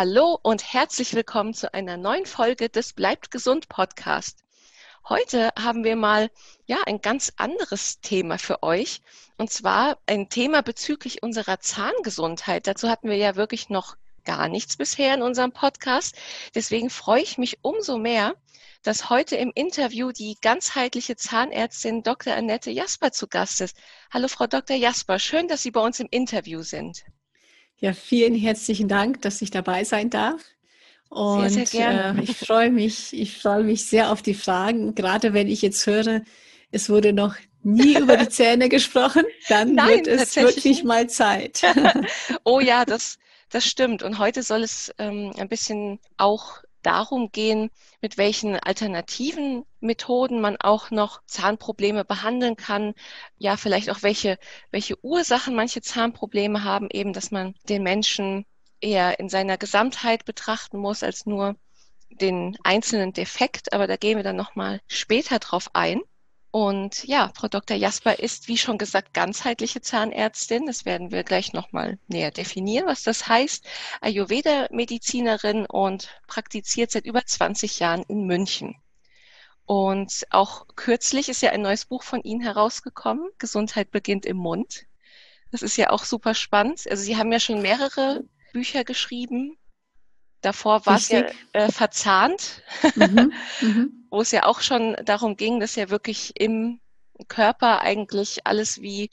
Hallo und herzlich willkommen zu einer neuen Folge des Bleibt gesund Podcast. Heute haben wir mal ja ein ganz anderes Thema für euch und zwar ein Thema bezüglich unserer Zahngesundheit. Dazu hatten wir ja wirklich noch gar nichts bisher in unserem Podcast. Deswegen freue ich mich umso mehr, dass heute im Interview die ganzheitliche Zahnärztin Dr. Annette Jasper zu Gast ist. Hallo Frau Dr. Jasper, schön, dass Sie bei uns im Interview sind. Ja, vielen herzlichen Dank, dass ich dabei sein darf. Und sehr, sehr gerne. Äh, ich freue mich, ich freue mich sehr auf die Fragen. Gerade wenn ich jetzt höre, es wurde noch nie über die Zähne gesprochen, dann Nein, wird es wirklich mal Zeit. oh ja, das, das stimmt. Und heute soll es ähm, ein bisschen auch darum gehen, mit welchen alternativen Methoden man auch noch Zahnprobleme behandeln kann. Ja, vielleicht auch welche, welche Ursachen manche Zahnprobleme haben, eben, dass man den Menschen eher in seiner Gesamtheit betrachten muss als nur den einzelnen Defekt. Aber da gehen wir dann nochmal später drauf ein. Und ja, Frau Dr. Jasper ist, wie schon gesagt, ganzheitliche Zahnärztin. Das werden wir gleich nochmal näher definieren, was das heißt. Ayurveda-Medizinerin und praktiziert seit über 20 Jahren in München. Und auch kürzlich ist ja ein neues Buch von Ihnen herausgekommen. Gesundheit beginnt im Mund. Das ist ja auch super spannend. Also Sie haben ja schon mehrere Bücher geschrieben. Davor war es ja äh, verzahnt. Mhm. Mhm. wo es ja auch schon darum ging, dass ja wirklich im Körper eigentlich alles wie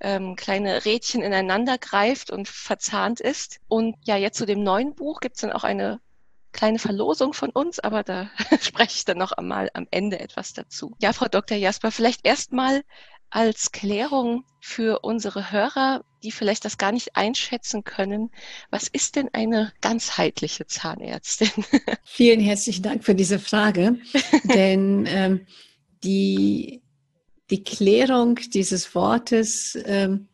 ähm, kleine Rädchen ineinander greift und verzahnt ist. Und ja, jetzt zu dem neuen Buch gibt es dann auch eine kleine Verlosung von uns, aber da spreche ich dann noch einmal am Ende etwas dazu. Ja, Frau Dr. Jasper, vielleicht erstmal als Klärung für unsere Hörer, die vielleicht das gar nicht einschätzen können. Was ist denn eine ganzheitliche Zahnärztin? Vielen herzlichen Dank für diese Frage, denn ähm, die, die Klärung dieses Wortes ähm,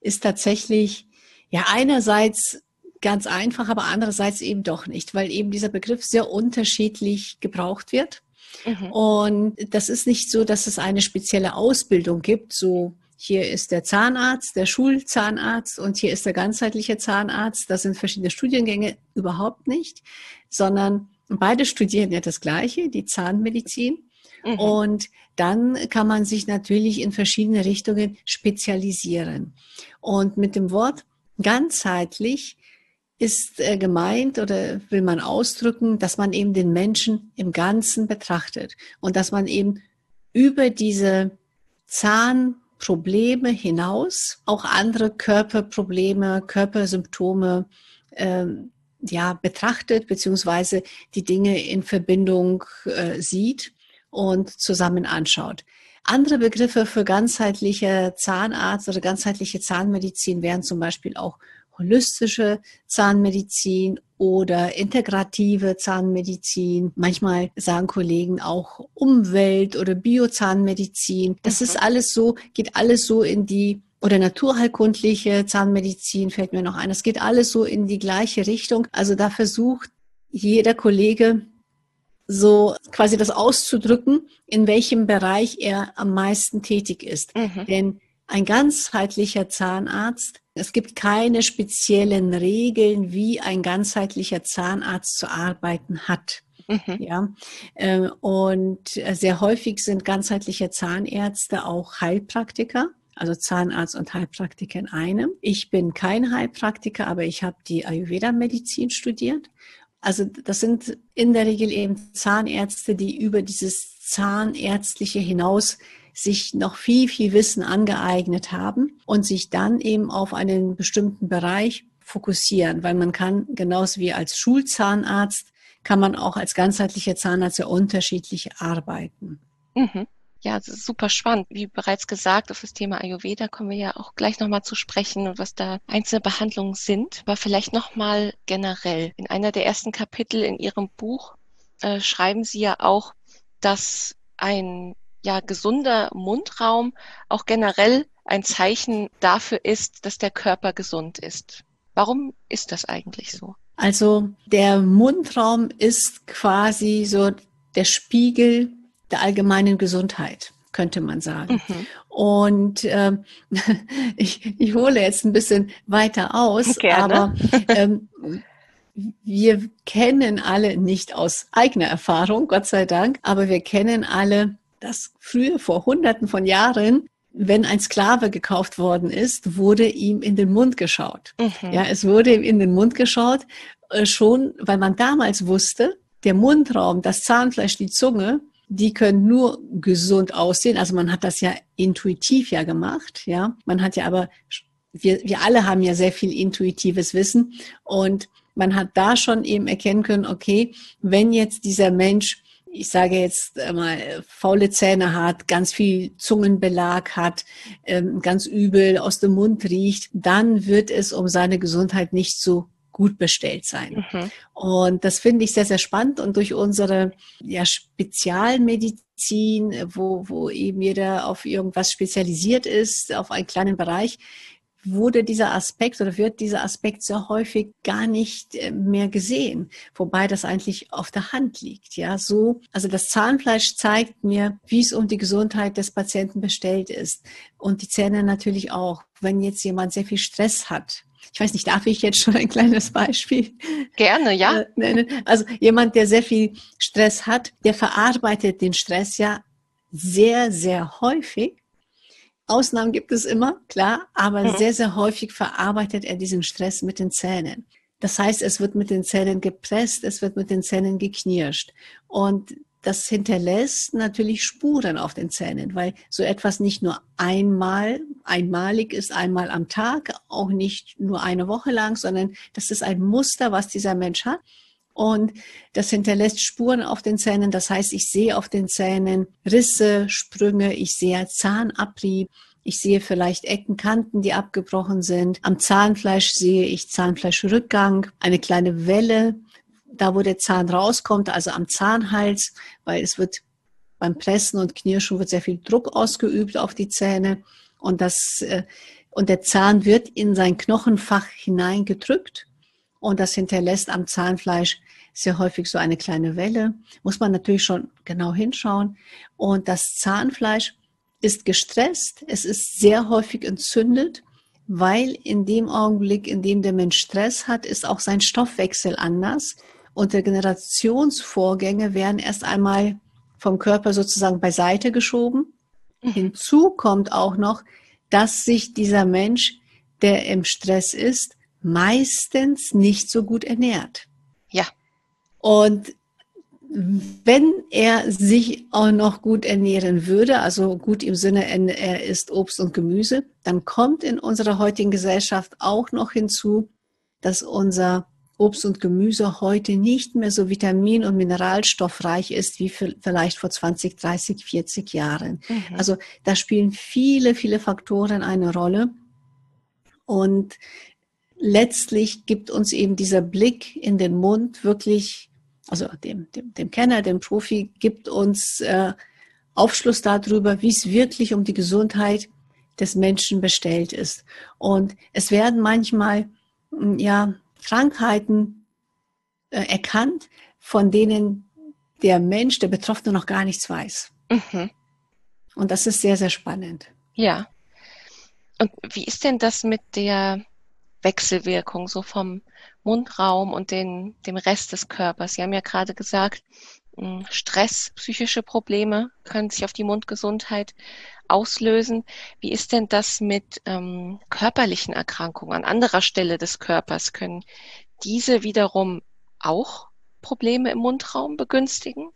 ist tatsächlich ja einerseits ganz einfach, aber andererseits eben doch nicht, weil eben dieser Begriff sehr unterschiedlich gebraucht wird. Mhm. Und das ist nicht so, dass es eine spezielle Ausbildung gibt, so hier ist der Zahnarzt, der Schulzahnarzt und hier ist der ganzheitliche Zahnarzt. Das sind verschiedene Studiengänge überhaupt nicht, sondern beide studieren ja das Gleiche, die Zahnmedizin. Mhm. Und dann kann man sich natürlich in verschiedene Richtungen spezialisieren. Und mit dem Wort ganzheitlich ist äh, gemeint oder will man ausdrücken, dass man eben den Menschen im Ganzen betrachtet und dass man eben über diese Zahnprobleme hinaus auch andere Körperprobleme, Körpersymptome äh, ja betrachtet beziehungsweise die Dinge in Verbindung äh, sieht und zusammen anschaut. Andere Begriffe für ganzheitliche Zahnarzt oder ganzheitliche Zahnmedizin wären zum Beispiel auch holistische Zahnmedizin oder integrative Zahnmedizin. Manchmal sagen Kollegen auch Umwelt- oder Biozahnmedizin. Das mhm. ist alles so, geht alles so in die oder naturheilkundliche Zahnmedizin fällt mir noch ein. Es geht alles so in die gleiche Richtung. Also da versucht jeder Kollege so quasi das auszudrücken, in welchem Bereich er am meisten tätig ist. Mhm. Denn ein ganzheitlicher Zahnarzt es gibt keine speziellen Regeln, wie ein ganzheitlicher Zahnarzt zu arbeiten hat. Mhm. Ja, ähm, und sehr häufig sind ganzheitliche Zahnärzte auch Heilpraktiker also Zahnarzt und Heilpraktiker in einem. Ich bin kein Heilpraktiker, aber ich habe die Ayurveda-Medizin studiert. Also das sind in der Regel eben Zahnärzte, die über dieses Zahnärztliche hinaus sich noch viel, viel Wissen angeeignet haben und sich dann eben auf einen bestimmten Bereich fokussieren, weil man kann genauso wie als Schulzahnarzt kann man auch als ganzheitlicher Zahnarzt sehr unterschiedlich arbeiten. Mhm. Ja, das ist super spannend. Wie bereits gesagt, auf das Thema Ayurveda kommen wir ja auch gleich nochmal zu sprechen und was da einzelne Behandlungen sind. Aber vielleicht nochmal generell. In einer der ersten Kapitel in Ihrem Buch äh, schreiben Sie ja auch, dass ein ja, gesunder Mundraum auch generell ein Zeichen dafür ist, dass der Körper gesund ist. Warum ist das eigentlich so? Also der Mundraum ist quasi so der Spiegel der allgemeinen Gesundheit, könnte man sagen. Mhm. Und ähm, ich, ich hole jetzt ein bisschen weiter aus, Gerne. aber ähm, wir kennen alle nicht aus eigener Erfahrung, Gott sei Dank, aber wir kennen alle, dass früher vor Hunderten von Jahren wenn ein Sklave gekauft worden ist, wurde ihm in den Mund geschaut. Mhm. Ja, es wurde ihm in den Mund geschaut, äh, schon, weil man damals wusste, der Mundraum, das Zahnfleisch, die Zunge, die können nur gesund aussehen. Also man hat das ja intuitiv ja gemacht, ja. Man hat ja aber, wir, wir alle haben ja sehr viel intuitives Wissen und man hat da schon eben erkennen können, okay, wenn jetzt dieser Mensch ich sage jetzt mal, faule Zähne hat, ganz viel Zungenbelag hat, ähm, ganz übel aus dem Mund riecht, dann wird es um seine Gesundheit nicht so gut bestellt sein. Mhm. Und das finde ich sehr, sehr spannend. Und durch unsere ja, Spezialmedizin, wo, wo eben jeder auf irgendwas spezialisiert ist, auf einen kleinen Bereich, wurde dieser Aspekt oder wird dieser Aspekt sehr häufig gar nicht äh, mehr gesehen, wobei das eigentlich auf der Hand liegt. Ja, so, also das Zahnfleisch zeigt mir, wie es um die Gesundheit des Patienten bestellt ist und die Zähne natürlich auch. Wenn jetzt jemand sehr viel Stress hat, ich weiß nicht, darf ich jetzt schon ein kleines Beispiel? Gerne, ja. Äh, also jemand, der sehr viel Stress hat, der verarbeitet den Stress ja sehr, sehr häufig Ausnahmen gibt es immer, klar, aber mhm. sehr, sehr häufig verarbeitet er diesen Stress mit den Zähnen. Das heißt, es wird mit den Zähnen gepresst, es wird mit den Zähnen geknirscht. Und das hinterlässt natürlich Spuren auf den Zähnen, weil so etwas nicht nur einmal, einmalig ist, einmal am Tag, auch nicht nur eine Woche lang, sondern das ist ein Muster, was dieser Mensch hat. Und das hinterlässt Spuren auf den Zähnen. Das heißt, ich sehe auf den Zähnen Risse, Sprünge, ich sehe Zahnabrieb, ich sehe vielleicht Ecken, Kanten, die abgebrochen sind. Am Zahnfleisch sehe ich Zahnfleischrückgang, eine kleine Welle, da wo der Zahn rauskommt, also am Zahnhals, weil es wird beim Pressen und Knirschen wird sehr viel Druck ausgeübt auf die Zähne und das äh, und der Zahn wird in sein Knochenfach hineingedrückt und das hinterlässt am Zahnfleisch sehr häufig so eine kleine Welle. Muss man natürlich schon genau hinschauen. Und das Zahnfleisch ist gestresst. Es ist sehr häufig entzündet, weil in dem Augenblick, in dem der Mensch Stress hat, ist auch sein Stoffwechsel anders. Und Regenerationsvorgänge werden erst einmal vom Körper sozusagen beiseite geschoben. Mhm. Hinzu kommt auch noch, dass sich dieser Mensch, der im Stress ist, meistens nicht so gut ernährt. Ja. Und wenn er sich auch noch gut ernähren würde, also gut im Sinne, er isst Obst und Gemüse, dann kommt in unserer heutigen Gesellschaft auch noch hinzu, dass unser Obst und Gemüse heute nicht mehr so vitamin- und mineralstoffreich ist wie vielleicht vor 20, 30, 40 Jahren. Mhm. Also da spielen viele, viele Faktoren eine Rolle. Und letztlich gibt uns eben dieser Blick in den Mund wirklich, also dem, dem, dem Kenner, dem Profi, gibt uns äh, Aufschluss darüber, wie es wirklich um die Gesundheit des Menschen bestellt ist. Und es werden manchmal hm, ja Krankheiten äh, erkannt, von denen der Mensch, der Betroffene noch gar nichts weiß. Mhm. Und das ist sehr, sehr spannend. Ja. Und wie ist denn das mit der Wechselwirkung so vom Mundraum und den, dem Rest des Körpers. Sie haben ja gerade gesagt, hm, Stress, psychische Probleme können sich auf die Mundgesundheit auslösen. Wie ist denn das mit ähm, körperlichen Erkrankungen an anderer Stelle des Körpers? Können diese wiederum auch Probleme im Mundraum begünstigen?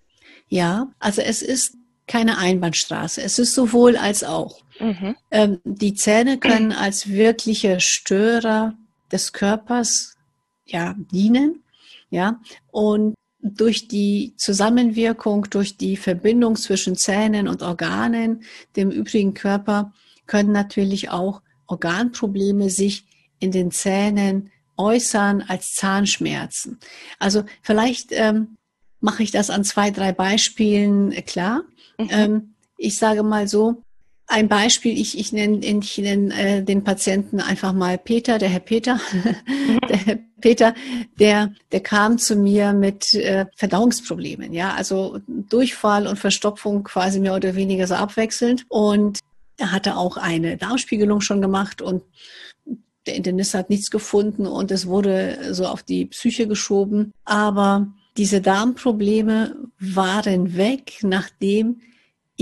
Ja, also es ist keine Einbahnstraße. Es ist sowohl als auch. Mhm. Ähm, die Zähne können als wirkliche Störer des Körpers ja, dienen. Ja, und durch die Zusammenwirkung, durch die Verbindung zwischen Zähnen und Organen, dem übrigen Körper, können natürlich auch Organprobleme sich in den Zähnen äußern als Zahnschmerzen. Also vielleicht ähm, mache ich das an zwei, drei Beispielen klar. Mhm. Ähm, ich sage mal so, ein Beispiel, ich, ich nenne, ich nenne äh, den Patienten einfach mal Peter, der Herr Peter. Der Herr Peter, der, der kam zu mir mit äh, Verdauungsproblemen, ja, also Durchfall und Verstopfung quasi mehr oder weniger so abwechselnd. Und er hatte auch eine Darmspiegelung schon gemacht und der Internist hat nichts gefunden und es wurde so auf die Psyche geschoben. Aber diese Darmprobleme waren weg, nachdem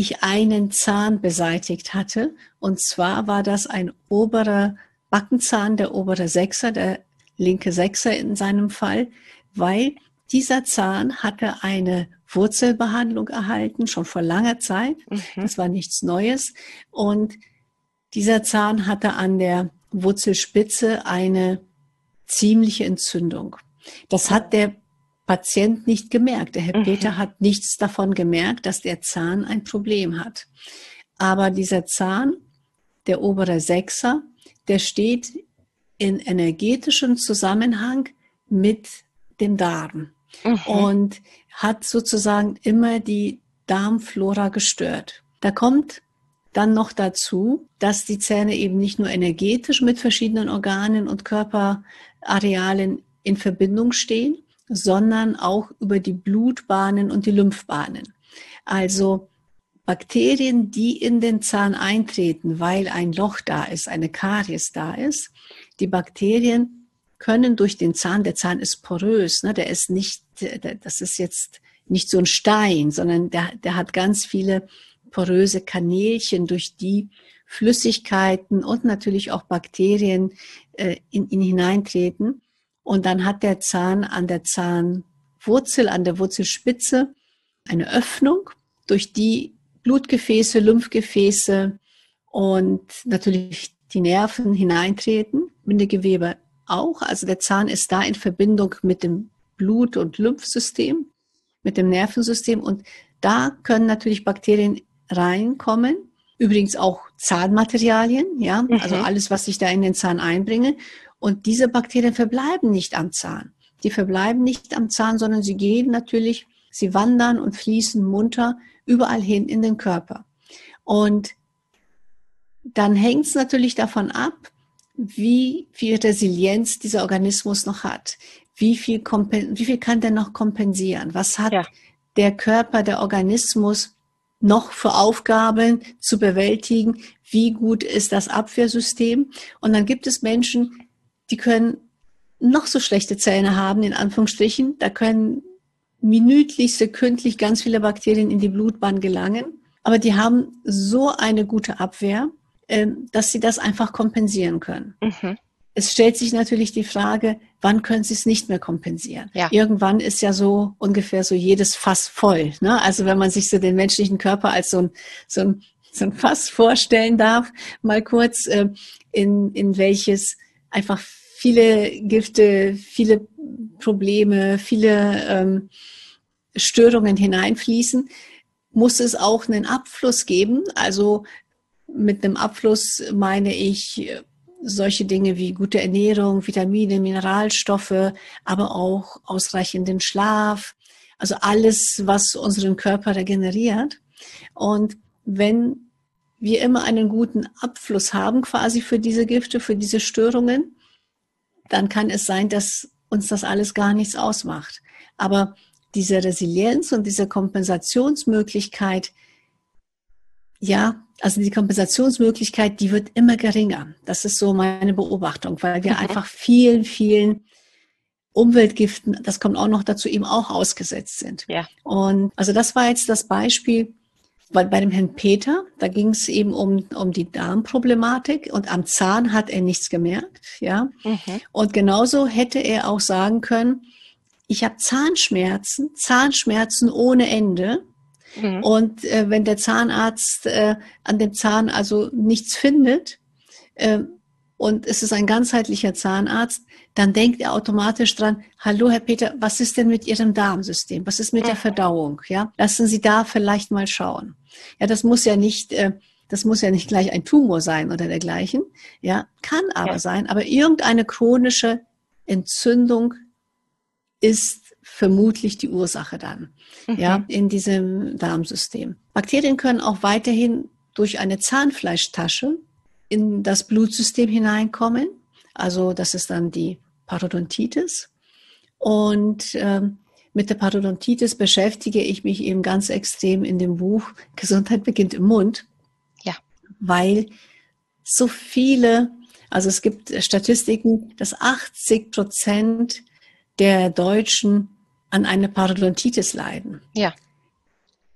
ich einen Zahn beseitigt hatte. Und zwar war das ein oberer Backenzahn, der obere Sechser, der linke Sechser in seinem Fall, weil dieser Zahn hatte eine Wurzelbehandlung erhalten, schon vor langer Zeit. Mhm. Das war nichts Neues. Und dieser Zahn hatte an der Wurzelspitze eine ziemliche Entzündung. Das hat der Patient nicht gemerkt. Der Herr mhm. Peter hat nichts davon gemerkt, dass der Zahn ein Problem hat. Aber dieser Zahn, der obere Sechser, der steht in energetischem Zusammenhang mit dem Darm mhm. und hat sozusagen immer die Darmflora gestört. Da kommt dann noch dazu, dass die Zähne eben nicht nur energetisch mit verschiedenen Organen und Körperarealen in Verbindung stehen, sondern auch über die Blutbahnen und die Lymphbahnen. Also Bakterien, die in den Zahn eintreten, weil ein Loch da ist, eine Karies da ist, die Bakterien können durch den Zahn, der Zahn ist porös, ne, der ist nicht, das ist jetzt nicht so ein Stein, sondern der, der hat ganz viele poröse Kanälchen, durch die Flüssigkeiten und natürlich auch Bakterien äh, in ihn hineintreten. Und dann hat der Zahn an der Zahnwurzel, an der Wurzelspitze eine Öffnung, durch die Blutgefäße, Lymphgefäße und natürlich die Nerven hineintreten, Bindegewebe auch. Also der Zahn ist da in Verbindung mit dem Blut- und Lymphsystem, mit dem Nervensystem und da können natürlich Bakterien reinkommen. Übrigens auch Zahnmaterialien, ja, mhm. also alles, was ich da in den Zahn einbringe. Und diese Bakterien verbleiben nicht am Zahn. Die verbleiben nicht am Zahn, sondern sie gehen natürlich, sie wandern und fließen munter überall hin in den Körper. Und dann hängt es natürlich davon ab, wie viel Resilienz dieser Organismus noch hat. Wie viel, wie viel kann der noch kompensieren? Was hat ja. der Körper, der Organismus noch für Aufgaben zu bewältigen? Wie gut ist das Abwehrsystem? Und dann gibt es Menschen, die können noch so schlechte Zähne haben, in Anführungsstrichen. Da können minütlich, sekündlich ganz viele Bakterien in die Blutbahn gelangen. Aber die haben so eine gute Abwehr, ähm, dass sie das einfach kompensieren können. Mhm. Es stellt sich natürlich die Frage, wann können sie es nicht mehr kompensieren? Ja. Irgendwann ist ja so ungefähr so jedes Fass voll. Ne? Also wenn man sich so den menschlichen Körper als so ein, so ein, so ein Fass vorstellen darf, mal kurz, äh, in, in welches einfach viele Gifte, viele Probleme, viele ähm, Störungen hineinfließen, muss es auch einen Abfluss geben. Also mit einem Abfluss meine ich solche Dinge wie gute Ernährung, Vitamine, Mineralstoffe, aber auch ausreichenden Schlaf. Also alles, was unseren Körper regeneriert. Und wenn wir immer einen guten Abfluss haben, quasi für diese Gifte, für diese Störungen, dann kann es sein, dass uns das alles gar nichts ausmacht. Aber diese Resilienz und diese Kompensationsmöglichkeit, ja, also die Kompensationsmöglichkeit, die wird immer geringer. Das ist so meine Beobachtung, weil wir mhm. einfach vielen, vielen Umweltgiften, das kommt auch noch dazu, eben auch ausgesetzt sind. Ja. Und also das war jetzt das Beispiel, weil bei dem Herrn Peter, da ging es eben um, um die Darmproblematik und am Zahn hat er nichts gemerkt, ja. Mhm. Und genauso hätte er auch sagen können, ich habe Zahnschmerzen, Zahnschmerzen ohne Ende. Mhm. Und äh, wenn der Zahnarzt äh, an dem Zahn also nichts findet äh, und es ist ein ganzheitlicher Zahnarzt, dann denkt er automatisch dran, hallo Herr Peter, was ist denn mit Ihrem Darmsystem? Was ist mit mhm. der Verdauung? Ja, lassen Sie da vielleicht mal schauen. Ja, das muss ja nicht, äh, das muss ja nicht gleich ein Tumor sein oder dergleichen. Ja, kann aber ja. sein, aber irgendeine chronische Entzündung ist vermutlich die Ursache dann, mhm. ja, in diesem Darmsystem. Bakterien können auch weiterhin durch eine Zahnfleischtasche in das Blutsystem hineinkommen. Also das ist dann die Parodontitis. Und ähm, mit der Parodontitis beschäftige ich mich eben ganz extrem in dem Buch Gesundheit beginnt im Mund. Ja. Weil so viele Also es gibt Statistiken, dass 80 Prozent der Deutschen an einer Parodontitis leiden. Ja.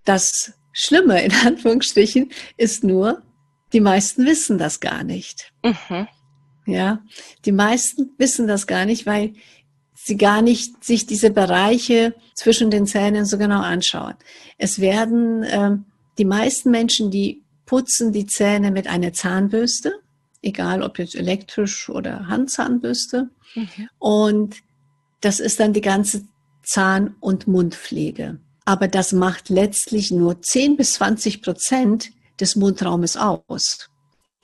Das Schlimme in Anführungsstrichen ist nur, die meisten wissen das gar nicht. Mhm. Ja, die meisten wissen das gar nicht, weil sie gar nicht sich diese Bereiche zwischen den Zähnen so genau anschauen. Es werden äh, die meisten Menschen, die putzen die Zähne mit einer Zahnbürste, egal ob jetzt elektrisch oder Handzahnbürste. Mhm. Und das ist dann die ganze Zahn- und Mundpflege. Aber das macht letztlich nur 10 bis 20 Prozent des Mundraumes aus.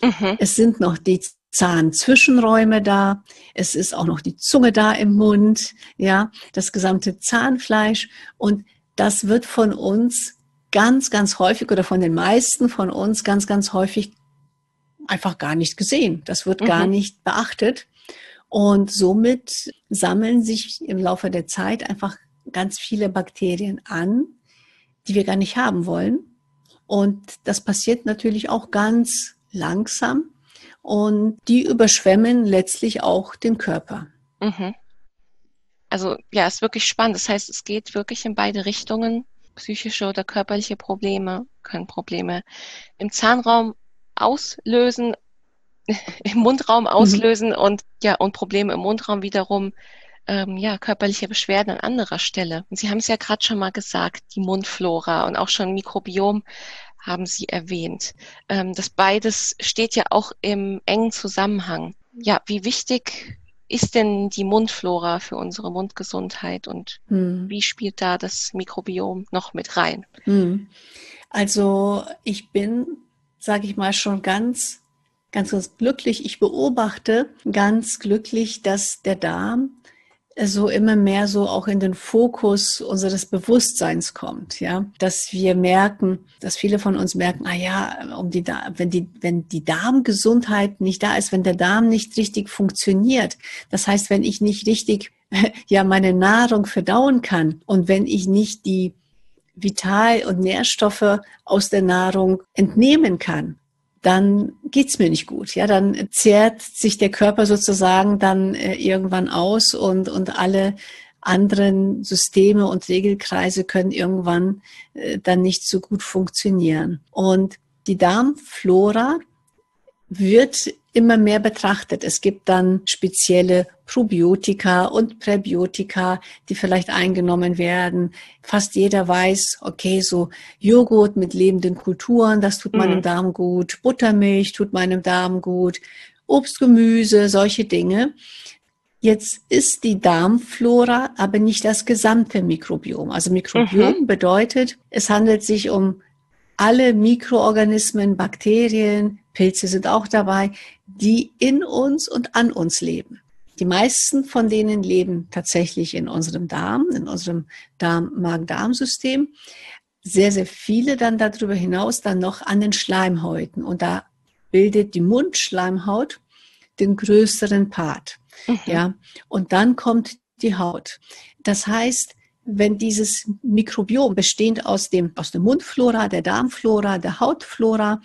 Mhm. Es sind noch die Zahnzwischenräume da. Es ist auch noch die Zunge da im Mund, ja, das gesamte Zahnfleisch. Und das wird von uns ganz, ganz häufig oder von den meisten von uns ganz, ganz häufig einfach gar nicht gesehen. Das wird mhm. gar nicht beachtet. Und somit sammeln sich im Laufe der Zeit einfach ganz viele Bakterien an, die wir gar nicht haben wollen. Und das passiert natürlich auch ganz langsam und die überschwemmen letztlich auch den Körper. Mhm. Also ja, ist wirklich spannend. Das heißt, es geht wirklich in beide Richtungen. Psychische oder körperliche Probleme können Probleme im Zahnraum auslösen, im Mundraum mhm. auslösen mhm. und ja, und Probleme im Mundraum wiederum ähm, ja, körperliche Beschwerden an anderer Stelle. Und Sie haben es ja gerade schon mal gesagt, die Mundflora und auch schon Mikrobiom haben Sie erwähnt. Ähm, das beides steht ja auch im engen Zusammenhang. Ja, wie wichtig ist denn die Mundflora für unsere Mundgesundheit und hm. wie spielt da das Mikrobiom noch mit rein? Hm. Also ich bin, sage ich mal, schon ganz, ganz, ganz glücklich. Ich beobachte ganz glücklich, dass der Darm so immer mehr so auch in den Fokus unseres Bewusstseins kommt, ja, dass wir merken, dass viele von uns merken, ah ja, um die, wenn die, wenn die Darmgesundheit nicht da ist, wenn der Darm nicht richtig funktioniert, das heißt, wenn ich nicht richtig, ja, meine Nahrung verdauen kann und wenn ich nicht die Vital- und Nährstoffe aus der Nahrung entnehmen kann, dann geht's mir nicht gut. Ja, dann zehrt sich der Körper sozusagen dann äh, irgendwann aus und, und alle anderen Systeme und Regelkreise können irgendwann äh, dann nicht so gut funktionieren. Und die Darmflora wird immer mehr betrachtet. Es gibt dann spezielle Probiotika und Präbiotika, die vielleicht eingenommen werden. Fast jeder weiß, okay, so Joghurt mit lebenden Kulturen, das tut meinem mhm. Darm gut. Buttermilch tut meinem Darm gut. Obst, Gemüse, solche Dinge. Jetzt ist die Darmflora aber nicht das gesamte Mikrobiom. Also Mikrobiom mhm. bedeutet, es handelt sich um alle Mikroorganismen, Bakterien, Pilze sind auch dabei, die in uns und an uns leben. Die meisten von denen leben tatsächlich in unserem Darm, in unserem Darm-Magen-Darm-System. Sehr, sehr viele dann darüber hinaus dann noch an den Schleimhäuten. Und da bildet die Mundschleimhaut den größeren Part. Mhm. Ja. Und dann kommt die Haut. Das heißt, wenn dieses Mikrobiom bestehend aus dem, aus der Mundflora, der Darmflora, der Hautflora,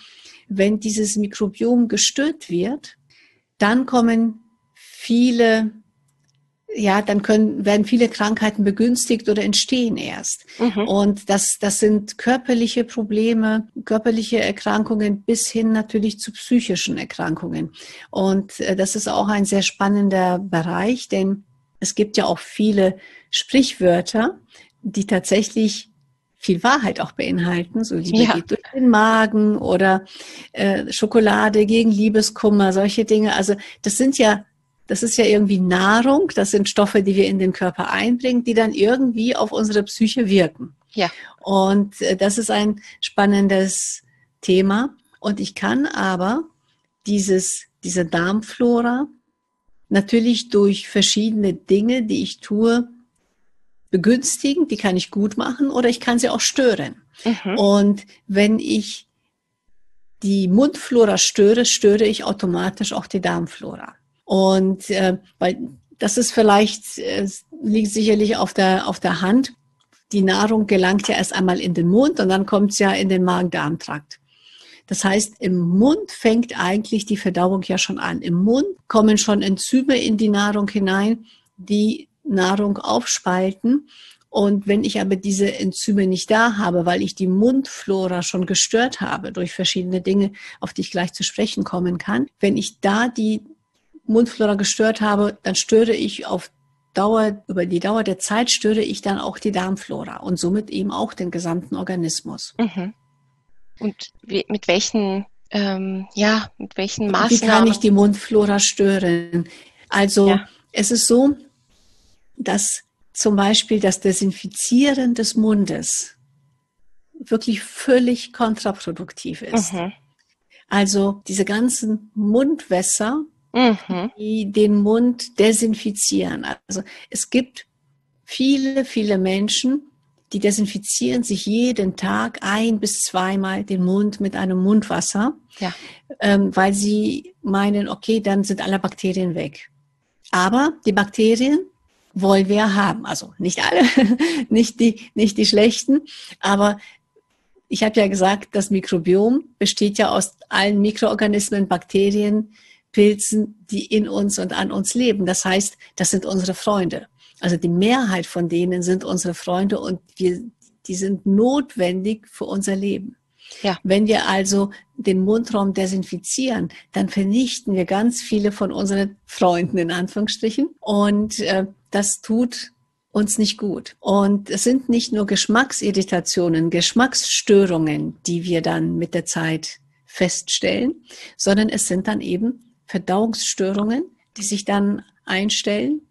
wenn dieses Mikrobiom gestört wird, dann kommen viele, ja, dann können, werden viele Krankheiten begünstigt oder entstehen erst. Mhm. Und das, das sind körperliche Probleme, körperliche Erkrankungen bis hin natürlich zu psychischen Erkrankungen. Und äh, das ist auch ein sehr spannender Bereich, denn es gibt ja auch viele Sprichwörter, die tatsächlich viel Wahrheit auch beinhalten. So Liebe ja. geht durch den Magen oder äh, Schokolade gegen Liebeskummer, solche Dinge. Also das sind ja, das ist ja irgendwie Nahrung, das sind Stoffe, die wir in den Körper einbringen, die dann irgendwie auf unsere Psyche wirken. Ja. Und äh, das ist ein spannendes Thema. Und ich kann aber dieses, diese Darmflora natürlich durch verschiedene Dinge, die ich tue, begünstigen, die kann ich gut machen oder ich kann sie auch stören. Mhm. Und wenn ich die Mundflora störe, störe ich automatisch auch die Darmflora. Und äh, weil das ist vielleicht, äh, liegt sicherlich auf der, auf der Hand. Die Nahrung gelangt ja erst einmal in den Mund und dann kommt es ja in den Magen-Darm-Trakt. Das heißt, im Mund fängt eigentlich die Verdauung ja schon an. Im Mund kommen schon Enzyme in die Nahrung hinein, die Nahrung aufspalten. Und wenn ich aber diese Enzyme nicht da habe, weil ich die Mundflora schon gestört habe durch verschiedene Dinge, auf die ich gleich zu sprechen kommen kann, wenn ich da die Mundflora gestört habe, dann störe ich auf Dauer, über die Dauer der Zeit störe ich dann auch die Darmflora und somit eben auch den gesamten Organismus. Mhm. Und wie, mit welchen, ähm, ja, mit welchen Maßnahmen? Wie kann ich die Mundflora stören? Also ja. es ist so, dass zum Beispiel das Desinfizieren des Mundes wirklich völlig kontraproduktiv ist. Mhm. Also diese ganzen Mundwässer, mhm. die den Mund desinfizieren. Also es gibt viele, viele Menschen, die desinfizieren sich jeden Tag ein bis zweimal den Mund mit einem Mundwasser, ja. ähm, weil sie meinen, okay, dann sind alle Bakterien weg. Aber die Bakterien wollen wir haben. Also nicht alle, nicht die, nicht die schlechten, aber ich habe ja gesagt, das Mikrobiom besteht ja aus allen Mikroorganismen, Bakterien, Pilzen, die in uns und an uns leben. Das heißt, das sind unsere Freunde. Also die Mehrheit von denen sind unsere Freunde und wir, die sind notwendig für unser Leben. Ja. Wenn wir also den Mundraum desinfizieren, dann vernichten wir ganz viele von unseren Freunden in Anführungsstrichen. Und äh, das tut uns nicht gut. Und es sind nicht nur Geschmacksirritationen, Geschmacksstörungen, die wir dann mit der Zeit feststellen, sondern es sind dann eben Verdauungsstörungen, die sich dann einstellen,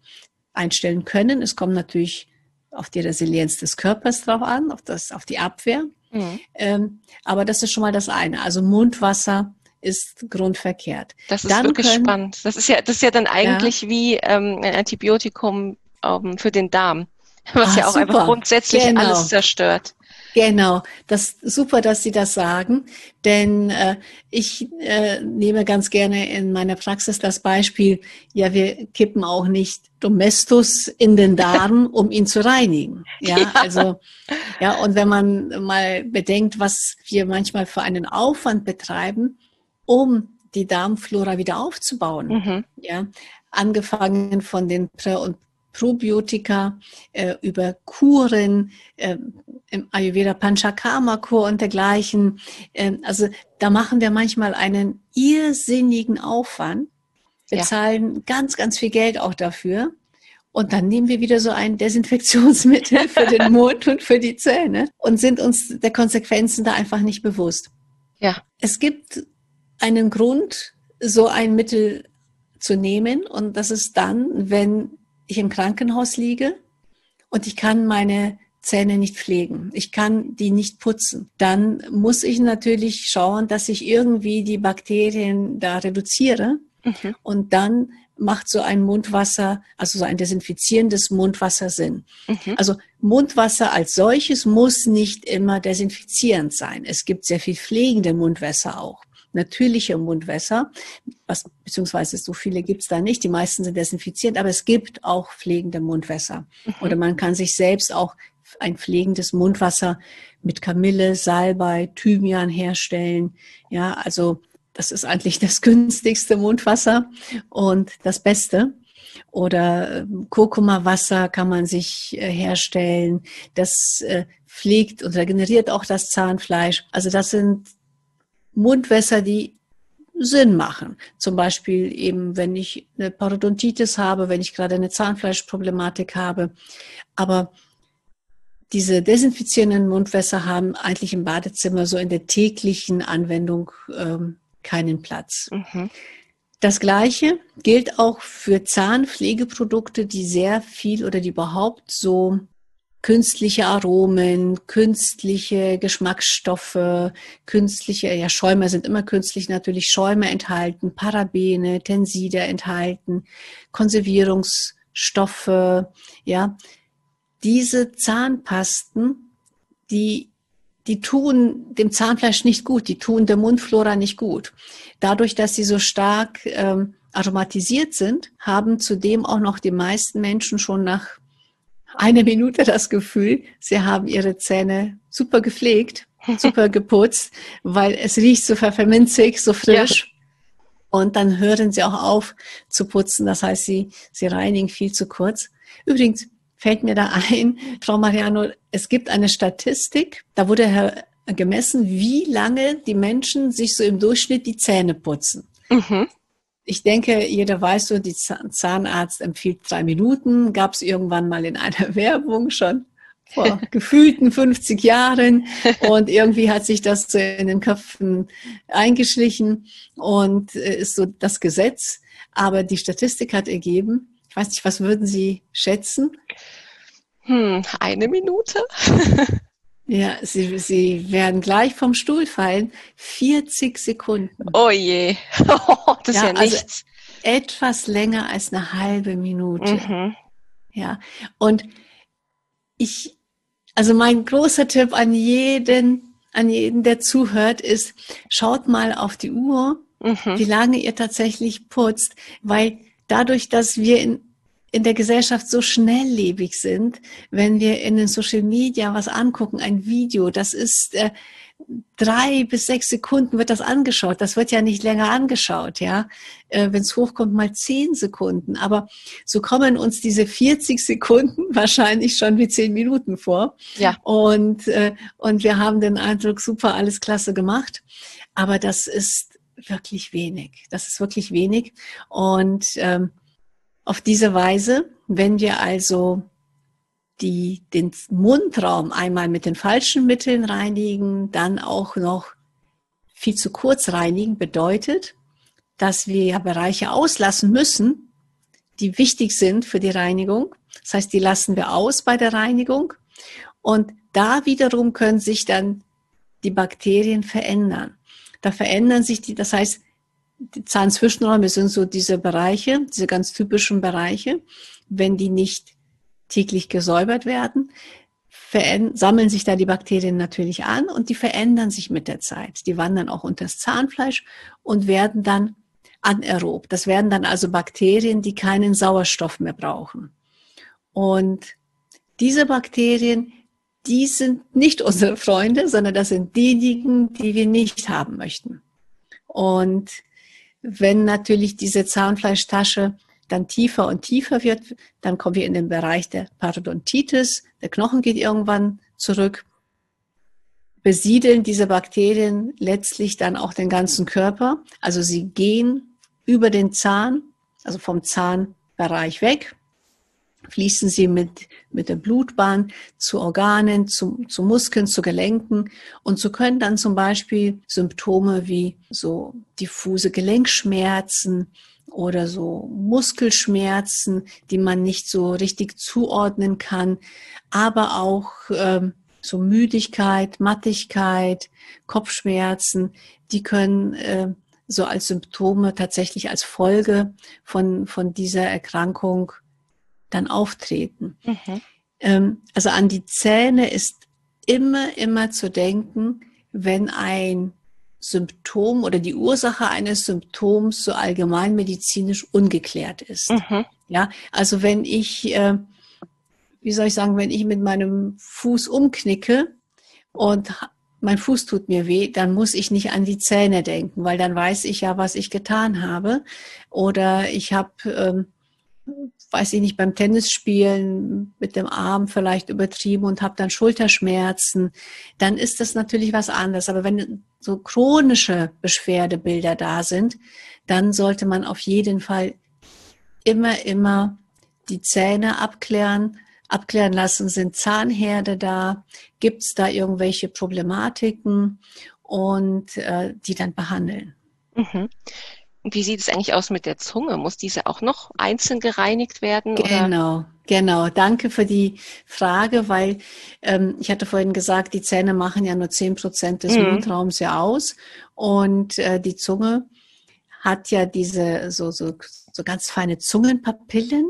einstellen können. Es kommt natürlich auf die Resilienz des Körpers drauf an, auf das, auf die Abwehr. Mhm. Ähm, aber das ist schon mal das eine. Also Mundwasser ist grundverkehrt. Das ist dann wirklich können, spannend. Das ist ja, das ist ja dann eigentlich ja. wie ähm, ein Antibiotikum ähm, für den Darm, was ah, ja auch super. einfach grundsätzlich genau. alles zerstört. Genau, das super, dass Sie das sagen, denn äh, ich äh, nehme ganz gerne in meiner Praxis das Beispiel, ja, wir kippen auch nicht Domestos in den Darm, um ihn zu reinigen. Ja, ja, also ja, und wenn man mal bedenkt, was wir manchmal für einen Aufwand betreiben, um die Darmflora wieder aufzubauen, mhm. ja, angefangen von den Prä- und Probiotika, äh, über Kuren, äh, im Ayurveda Panchakarma-Kur und dergleichen. Äh, also da machen wir manchmal einen irrsinnigen Aufwand. Wir ja. zahlen ganz, ganz viel Geld auch dafür. Und dann nehmen wir wieder so ein Desinfektionsmittel für den Mund und für die Zähne und sind uns der Konsequenzen da einfach nicht bewusst. Ja. Es gibt einen Grund, so ein Mittel zu nehmen. Und das ist dann, wenn ich im Krankenhaus liege und ich kann meine Zähne nicht pflegen. Ich kann die nicht putzen. Dann muss ich natürlich schauen, dass ich irgendwie die Bakterien da reduziere. Mhm. Und dann macht so ein Mundwasser, also so ein desinfizierendes Mundwasser Sinn. Mhm. Also Mundwasser als solches muss nicht immer desinfizierend sein. Es gibt sehr viel pflegende Mundwässer auch natürliche Mundwässer, was, beziehungsweise so viele gibt es da nicht, die meisten sind desinfizierend, aber es gibt auch pflegende Mundwässer. Mhm. Oder man kann sich selbst auch ein pflegendes Mundwasser mit Kamille, Salbei, Thymian herstellen. Ja, also das ist eigentlich das günstigste Mundwasser und das Beste. Oder ähm, Kurkuma-Wasser kann man sich äh, herstellen. Das äh, pflegt und regeneriert auch das Zahnfleisch. Also das sind Mundwässer, die Sinn machen. Zum Beispiel eben, wenn ich eine Parodontitis habe, wenn ich gerade eine Zahnfleischproblematik habe. Aber diese desinfizierenden Mundwässer haben eigentlich im Badezimmer so in der täglichen Anwendung ähm, keinen Platz. Mhm. Das Gleiche gilt auch für Zahnpflegeprodukte, die sehr viel oder die überhaupt so künstliche Aromen, künstliche Geschmacksstoffe, künstliche, ja, Schäume sind immer künstlich natürlich, Schäume enthalten, Parabene, Tenside enthalten, Konservierungsstoffe, ja. Diese Zahnpasten, die die tun dem Zahnfleisch nicht gut, die tun der Mundflora nicht gut. Dadurch, dass sie so stark ähm, aromatisiert sind, haben zudem auch noch die meisten Menschen schon nach eine Minute das Gefühl, sie haben ihre Zähne super gepflegt. super geputzt, weil es riecht so pfefferminzig, so frisch. Ja. Und dann hören sie auch auf zu putzen. Das heißt, sie, sie reinigen viel zu kurz. Übrigens fällt mir da ein, Frau Mariano, es gibt eine Statistik, da wurde gemessen, wie lange die Menschen sich so im Durchschnitt die Zähne putzen. Mhm. Ich denke, jeder weiß so, die Zahnarzt empfiehlt drei Minuten. Gab es irgendwann mal in einer Werbung schon vor gefühlten 50 Jahren. Und irgendwie hat sich das so in den Köpfen eingeschlichen und äh, ist so das Gesetz. Aber die Statistik hat ergeben, ich weiß nicht, was würden Sie schätzen? Hm, eine Minute? Ja, sie, sie werden gleich vom Stuhl fallen. 40 Sekunden. Oh je, das ja, ist ja also nichts. Also etwas länger als eine halbe Minute. Mhm. Ja, und ich, also mein großer Tipp an jeden, an jeden, der zuhört, ist, schaut mal auf die Uhr, mhm. wie lange ihr tatsächlich putzt, weil dadurch, dass wir in in der Gesellschaft so schnelllebig sind, wenn wir in den Social Media was angucken, ein Video, das ist äh, drei bis sechs Sekunden wird das angeschaut. Das wird ja nicht länger angeschaut, ja. Äh, wenn es hochkommt, mal zehn Sekunden. Aber so kommen uns diese 40 Sekunden wahrscheinlich schon wie zehn Minuten vor. Ja. Und, äh, und wir haben den Eindruck, super, alles klasse gemacht. Aber das ist wirklich wenig. Das ist wirklich wenig. Und ähm, auf diese Weise, wenn wir also die, den Mundraum einmal mit den falschen Mitteln reinigen, dann auch noch viel zu kurz reinigen, bedeutet, dass wir ja Bereiche auslassen müssen, die wichtig sind für die Reinigung. Das heißt, die lassen wir aus bei der Reinigung. Und da wiederum können sich dann die Bakterien verändern. Da verändern sich die, das heißt, die Zahnzwischenräume sind so diese Bereiche, diese ganz typischen Bereiche. Wenn die nicht täglich gesäubert werden, sammeln sich da die Bakterien natürlich an und die verändern sich mit der Zeit. Die wandern auch unter das Zahnfleisch und werden dann anaerob. Das werden dann also Bakterien, die keinen Sauerstoff mehr brauchen. Und diese Bakterien, die sind nicht unsere Freunde, sondern das sind diejenigen, die wir nicht haben möchten. Und wenn natürlich diese Zahnfleischtasche dann tiefer und tiefer wird, dann kommen wir in den Bereich der Parodontitis. Der Knochen geht irgendwann zurück. Besiedeln diese Bakterien letztlich dann auch den ganzen Körper. Also sie gehen über den Zahn, also vom Zahnbereich weg fließen sie mit, mit der Blutbahn zu Organen, zu, zu Muskeln, zu Gelenken. Und so können dann zum Beispiel Symptome wie so diffuse Gelenkschmerzen oder so Muskelschmerzen, die man nicht so richtig zuordnen kann, aber auch ähm, so Müdigkeit, Mattigkeit, Kopfschmerzen, die können äh, so als Symptome tatsächlich als Folge von, von dieser Erkrankung dann auftreten. Mhm. Ähm, also an die Zähne ist immer, immer zu denken, wenn ein Symptom oder die Ursache eines Symptoms so allgemeinmedizinisch ungeklärt ist. Mhm. Ja, also wenn ich, äh, wie soll ich sagen, wenn ich mit meinem Fuß umknicke und mein Fuß tut mir weh, dann muss ich nicht an die Zähne denken, weil dann weiß ich ja, was ich getan habe. Oder ich habe ähm, weiß ich nicht, beim Tennisspielen mit dem Arm vielleicht übertrieben und habe dann Schulterschmerzen, dann ist das natürlich was anderes. Aber wenn so chronische Beschwerdebilder da sind, dann sollte man auf jeden Fall immer, immer die Zähne abklären, abklären lassen, sind Zahnherde da, gibt es da irgendwelche Problematiken und äh, die dann behandeln. Mhm. Und wie sieht es eigentlich aus mit der Zunge? Muss diese auch noch einzeln gereinigt werden? Genau, oder? genau. Danke für die Frage, weil ähm, ich hatte vorhin gesagt, die Zähne machen ja nur zehn Prozent des mhm. Mundraums ja aus. Und äh, die Zunge hat ja diese so, so, so ganz feine Zungenpapillen.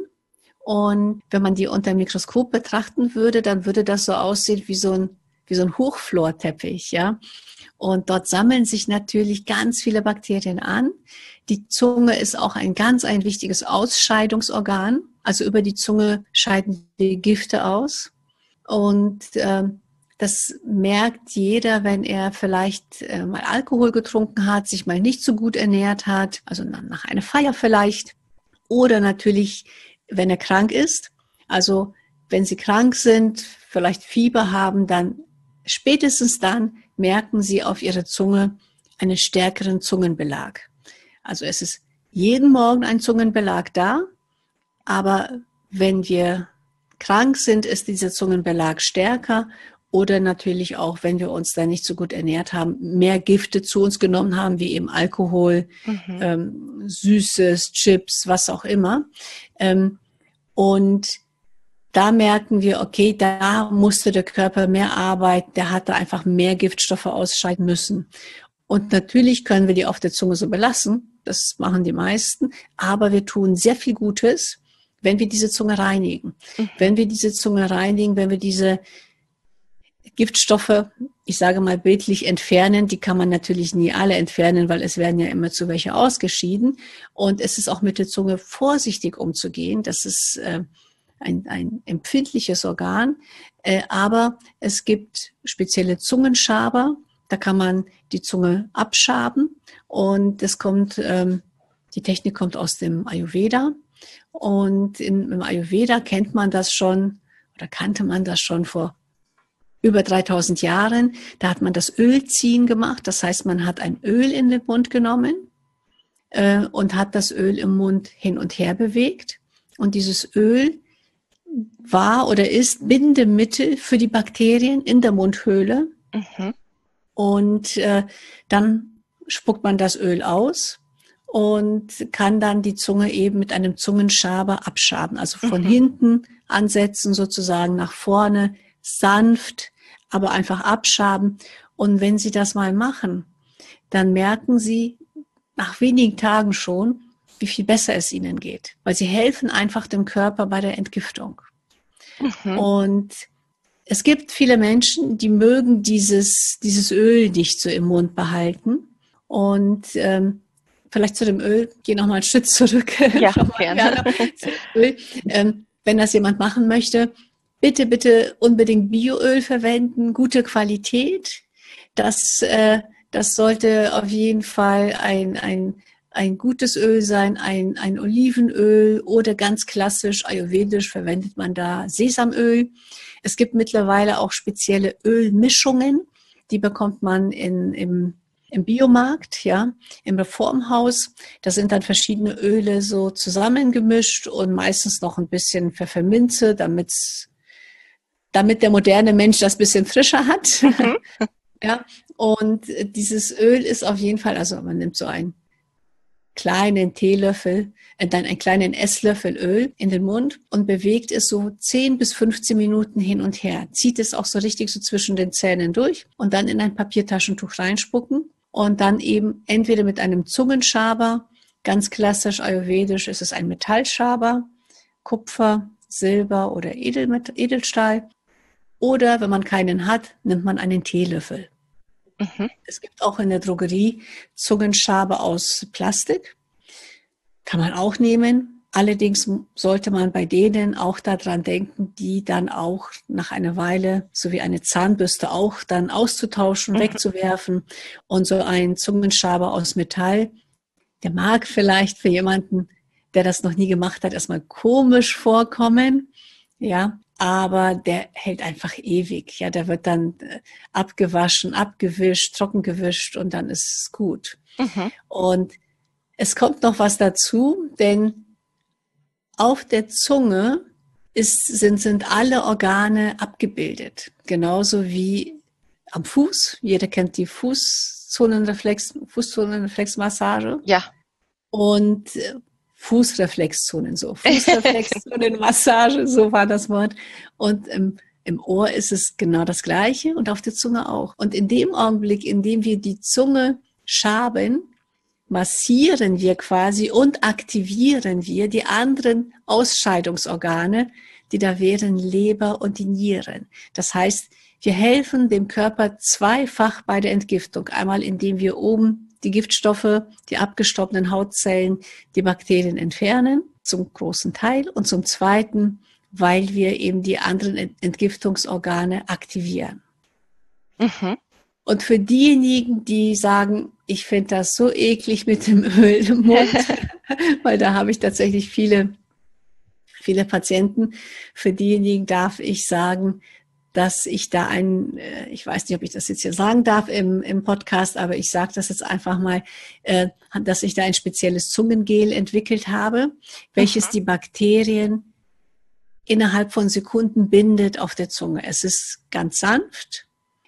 Und wenn man die unter dem Mikroskop betrachten würde, dann würde das so aussehen wie so ein, wie so ein Hochflorteppich, ja. Und dort sammeln sich natürlich ganz viele Bakterien an. Die Zunge ist auch ein ganz ein wichtiges Ausscheidungsorgan. Also über die Zunge scheiden die Gifte aus. Und äh, Das merkt jeder, wenn er vielleicht äh, mal Alkohol getrunken hat, sich mal nicht so gut ernährt hat, also nach einer Feier vielleicht. Oder natürlich, wenn er krank ist. Also wenn Sie krank sind, vielleicht Fieber haben, dann spätestens dann merken Sie auf Ihrer Zunge einen stärkeren Zungenbelag. Also es ist jeden Morgen ein Zungenbelag da, aber wenn wir krank sind, ist dieser Zungenbelag stärker oder natürlich auch, wenn wir uns da nicht so gut ernährt haben, mehr Gifte zu uns genommen haben, wie eben Alkohol, mhm. ähm, Süßes, Chips, was auch immer. Ähm, und da merken wir, okay, da musste der Körper mehr arbeiten, der hatte einfach mehr Giftstoffe ausscheiden müssen. Und natürlich können wir die auf der Zunge so belassen, das machen die meisten, aber wir tun sehr viel Gutes, wenn wir diese Zunge reinigen. Mhm. Wenn wir diese Zunge reinigen, wenn wir diese Giftstoffe, ich sage mal bildlich entfernen. Die kann man natürlich nie alle entfernen, weil es werden ja immer zu welche ausgeschieden. Und es ist auch mit der Zunge vorsichtig umzugehen. Das ist äh, ein, ein empfindliches Organ. Äh, aber es gibt spezielle Zungenschaber. Da kann man die Zunge abschaben. Und das kommt, ähm, die Technik kommt aus dem Ayurveda. Und im Ayurveda kennt man das schon oder kannte man das schon vor über 3000 Jahren. Da hat man das Ölziehen gemacht. Das heißt, man hat ein Öl in den Mund genommen äh, und hat das Öl im Mund hin und her bewegt. Und dieses Öl war oder ist Bindemittel für die Bakterien in der Mundhöhle. Mhm. Und äh, dann spuckt man das Öl aus und kann dann die Zunge eben mit einem Zungenschaber abschaben. Also von mhm. hinten ansetzen, sozusagen nach vorne, sanft aber einfach abschaben. Und wenn Sie das mal machen, dann merken Sie nach wenigen Tagen schon, wie viel besser es Ihnen geht, weil Sie helfen einfach dem Körper bei der Entgiftung. Mhm. Und es gibt viele Menschen, die mögen dieses, dieses Öl nicht so im Mund behalten. Und ähm, vielleicht zu dem Öl, gehe noch mal einen Schritt zurück. Ja, gerne. ähm, wenn das jemand machen möchte, bitte, bitte unbedingt Bioöl verwenden, gute Qualität. Das, äh, das sollte auf jeden Fall ein, ein, ein gutes Öl sein, ein, ein Olivenöl oder ganz klassisch ayurvedisch verwendet man da Sesamöl. Es gibt mittlerweile auch spezielle Ölmischungen, die bekommt man in, im, im Biomarkt, ja, im Reformhaus. Da sind dann verschiedene Öle so zusammengemischt und meistens noch ein bisschen Pfefferminze, damit es damit der moderne Mensch das bisschen frischer hat. Mhm. ja, und dieses Öl ist auf jeden Fall, also man nimmt so einen kleinen Teelöffel, äh, dann einen kleinen Esslöffel Öl in den Mund und bewegt es so 10 bis 15 Minuten hin und her. Zieht es auch so richtig so zwischen den Zähnen durch und dann in ein Papiertaschentuch reinspucken und dann eben entweder mit einem Zungenschaber, ganz klassisch ayurvedisch ist es ein Metallschaber, Kupfer, Silber oder Edelstahl oder wenn man keinen hat, nimmt man einen Teelöffel. Mhm. Es gibt auch in der Drogerie Zungenschabe aus Plastik. Kann man auch nehmen. Allerdings sollte man bei denen auch daran denken, die dann auch nach einer Weile, so wie eine Zahnbürste auch, dann auszutauschen, mhm. wegzuwerfen. Und so ein Zungenschaber aus Metall, der mag vielleicht für jemanden, der das noch nie gemacht hat, erstmal komisch vorkommen. Ja, aber der hält einfach ewig. Ja, der wird dann äh, abgewaschen, abgewischt, trockengewischt und dann ist es gut. Mhm. Und es kommt noch was dazu, denn auf der Zunge ist, sind, sind alle Organe abgebildet. Genauso wie am Fuß. Jeder kennt die Fußzonenreflex, Fußzonenreflexmassage. Ja. Und äh, Fußreflexzonen, so Fußreflexzonenmassage, so war das Wort. Und im, im Ohr ist es genau das Gleiche und auf der Zunge auch. Und in dem Augenblick, in dem wir die Zunge schaben, massieren wir quasi und aktivieren wir die anderen Ausscheidungsorgane, die da wären Leber und die Nieren. Das heißt, wir helfen dem Körper zweifach bei der Entgiftung. Einmal, indem wir oben die Giftstoffe, die abgestorbenen Hautzellen, die Bakterien entfernen, zum großen Teil. Und zum Zweiten, weil wir eben die anderen Entgiftungsorgane aktivieren. Mhm. Und für diejenigen, die sagen, ich finde das so eklig mit dem Öl im Mund, weil da habe ich tatsächlich viele, viele Patienten. Für diejenigen darf ich sagen, dass ich da ein, äh, ich weiß nicht, ob ich das jetzt hier sagen darf im, im Podcast, aber ich sage das jetzt einfach mal, äh, dass ich da ein spezielles Zungengel entwickelt habe, welches mhm. die Bakterien innerhalb von Sekunden bindet auf der Zunge. Es ist ganz sanft,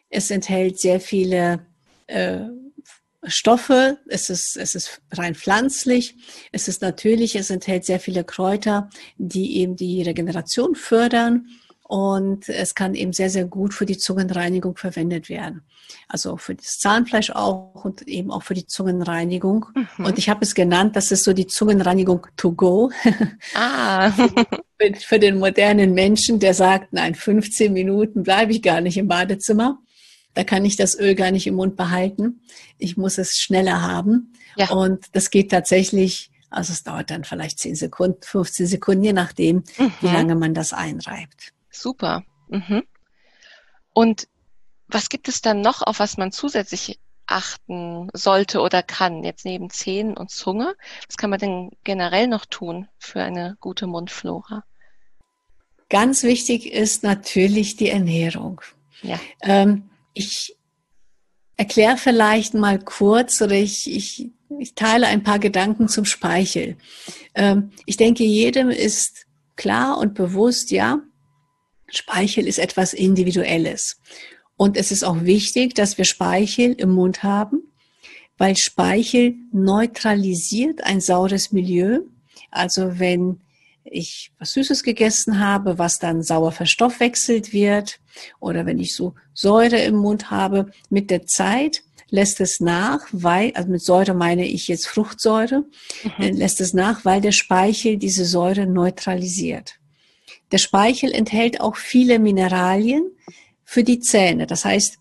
es enthält sehr viele äh, Stoffe, es ist, es ist rein pflanzlich, es ist natürlich, es enthält sehr viele Kräuter, die eben die Regeneration fördern und es kann eben sehr, sehr gut für die Zungenreinigung verwendet werden. Also für das Zahnfleisch auch und eben auch für die Zungenreinigung. Mhm. Und ich habe es genannt, das ist so die Zungenreinigung to go. Ah. für, den modernen Menschen, der sagt, nein, 15 Minuten bleibe ich gar nicht im Badezimmer. Da kann ich das Öl gar nicht im Mund behalten. Ich muss es schneller haben. Ja. Und das geht tatsächlich, also es dauert dann vielleicht 10 Sekunden, 15 Sekunden, je nachdem, mhm. wie lange man das einreibt. Super. Mhm. Und was gibt es dann noch, auf was man zusätzlich achten sollte oder kann, jetzt neben Zähnen und Zunge? Was kann man denn generell noch tun für eine gute Mundflora? Ganz wichtig ist natürlich die Ernährung. Ja. Ähm, ich erkläre vielleicht mal kurz oder ich, ich, ich teile ein paar Gedanken zum Speichel. Ähm, ich denke, jedem ist klar und bewusst, ja, Speichel ist etwas Individuelles. Und es ist auch wichtig, dass wir Speichel im Mund haben, weil Speichel neutralisiert ein saures Milieu. Also wenn ich was Süßes gegessen habe, was dann sauer verstoffwechselt wird, oder wenn ich so Säure im Mund habe, mit der Zeit lässt es nach, weil, also mit Säure meine ich jetzt Fruchtsäure, mhm. Äh, lässt es nach, weil der Speichel diese Säure neutralisiert. Der Speichel enthält auch viele Mineralien für die Zähne. Das heißt,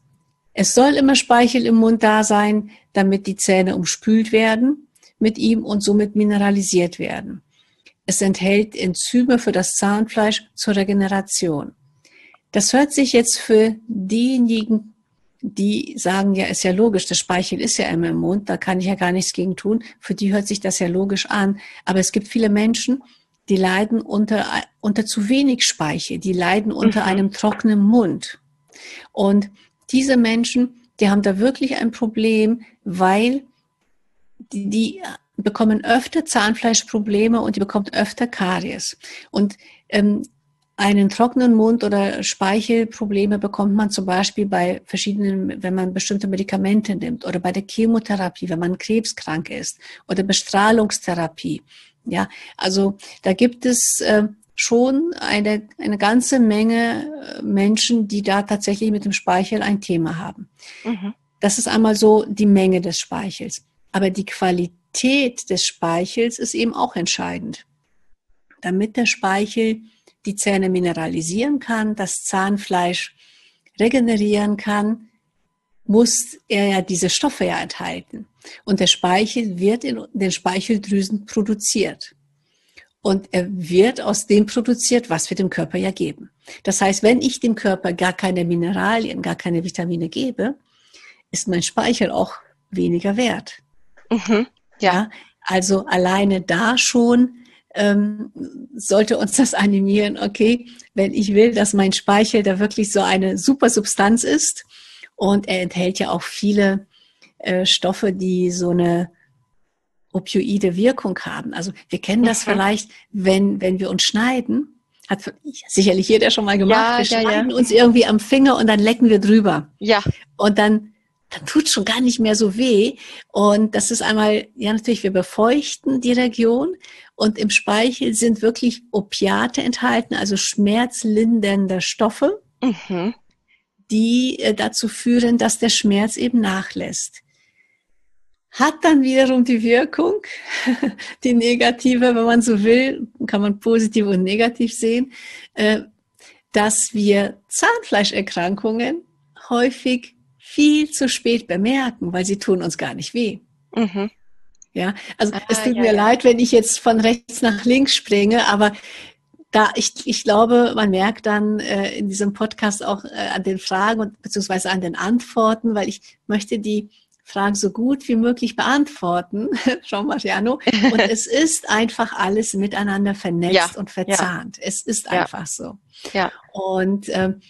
es soll immer Speichel im Mund da sein, damit die Zähne umspült werden mit ihm und somit mineralisiert werden. Es enthält Enzyme für das Zahnfleisch zur Regeneration. Das hört sich jetzt für diejenigen, die sagen, ja, ist ja logisch, der Speichel ist ja immer im Mund, da kann ich ja gar nichts gegen tun. Für die hört sich das ja logisch an. Aber es gibt viele Menschen, die leiden unter, unter zu wenig Speichel, die leiden unter mhm. einem trockenen Mund. Und diese Menschen, die haben da wirklich ein Problem, weil die, die bekommen öfter Zahnfleischprobleme und die bekommen öfter Karies. Und ähm, einen trockenen Mund oder Speichelprobleme bekommt man zum Beispiel bei verschiedenen, wenn man bestimmte Medikamente nimmt oder bei der Chemotherapie, wenn man krebskrank ist oder Bestrahlungstherapie. Ja, also da gibt es äh, schon eine, eine ganze Menge äh, Menschen, die da tatsächlich mit dem Speichel ein Thema haben. Mhm. Das ist einmal so die Menge des Speichels. Aber die Qualität des Speichels ist eben auch entscheidend. Damit der Speichel die Zähne mineralisieren kann, das Zahnfleisch regenerieren kann, muss er ja diese Stoffe ja enthalten. Und der Speichel wird in den Speicheldrüsen produziert. Und er wird aus dem produziert, was wir dem Körper ja geben. Das heißt, wenn ich dem Körper gar keine Mineralien, gar keine Vitamine gebe, ist mein Speichel auch weniger wert. Mhm, ja. ja. Also alleine da schon ähm, sollte uns das animieren, okay, wenn ich will, dass mein Speichel da wirklich so eine super Substanz ist und er enthält ja auch viele äh, Stoffe, die so eine opioide Wirkung haben. Also wir kennen das mhm. vielleicht, wenn, wenn wir uns schneiden, hat sicherlich jeder schon mal gemacht. Ja, wir schneiden ja. uns irgendwie am Finger und dann lecken wir drüber. Ja. Und dann, dann tut schon gar nicht mehr so weh. Und das ist einmal, ja natürlich, wir befeuchten die Region und im Speichel sind wirklich Opiate enthalten, also schmerzlindernde Stoffe, mhm. die äh, dazu führen, dass der Schmerz eben nachlässt hat dann wiederum die Wirkung, die negative, wenn man so will, kann man positiv und negativ sehen, äh, dass wir Zahnfleischerkrankungen häufig viel zu spät bemerken, weil sie tun uns gar nicht weh. Mhm. Ja, also ah, es tut ja, mir ja. leid, wenn ich jetzt von rechts nach links springe, aber da ich, ich glaube, man merkt dann äh, in diesem Podcast auch äh, an den Fragen und beziehungsweise an den Antworten, weil ich möchte die Fragen so gut wie möglich beantworten, Jean Mariano. Und es ist einfach alles miteinander vernetzt ja, und verzahnt. Ja. Es ist einfach ja. so. Ja. Und ähm,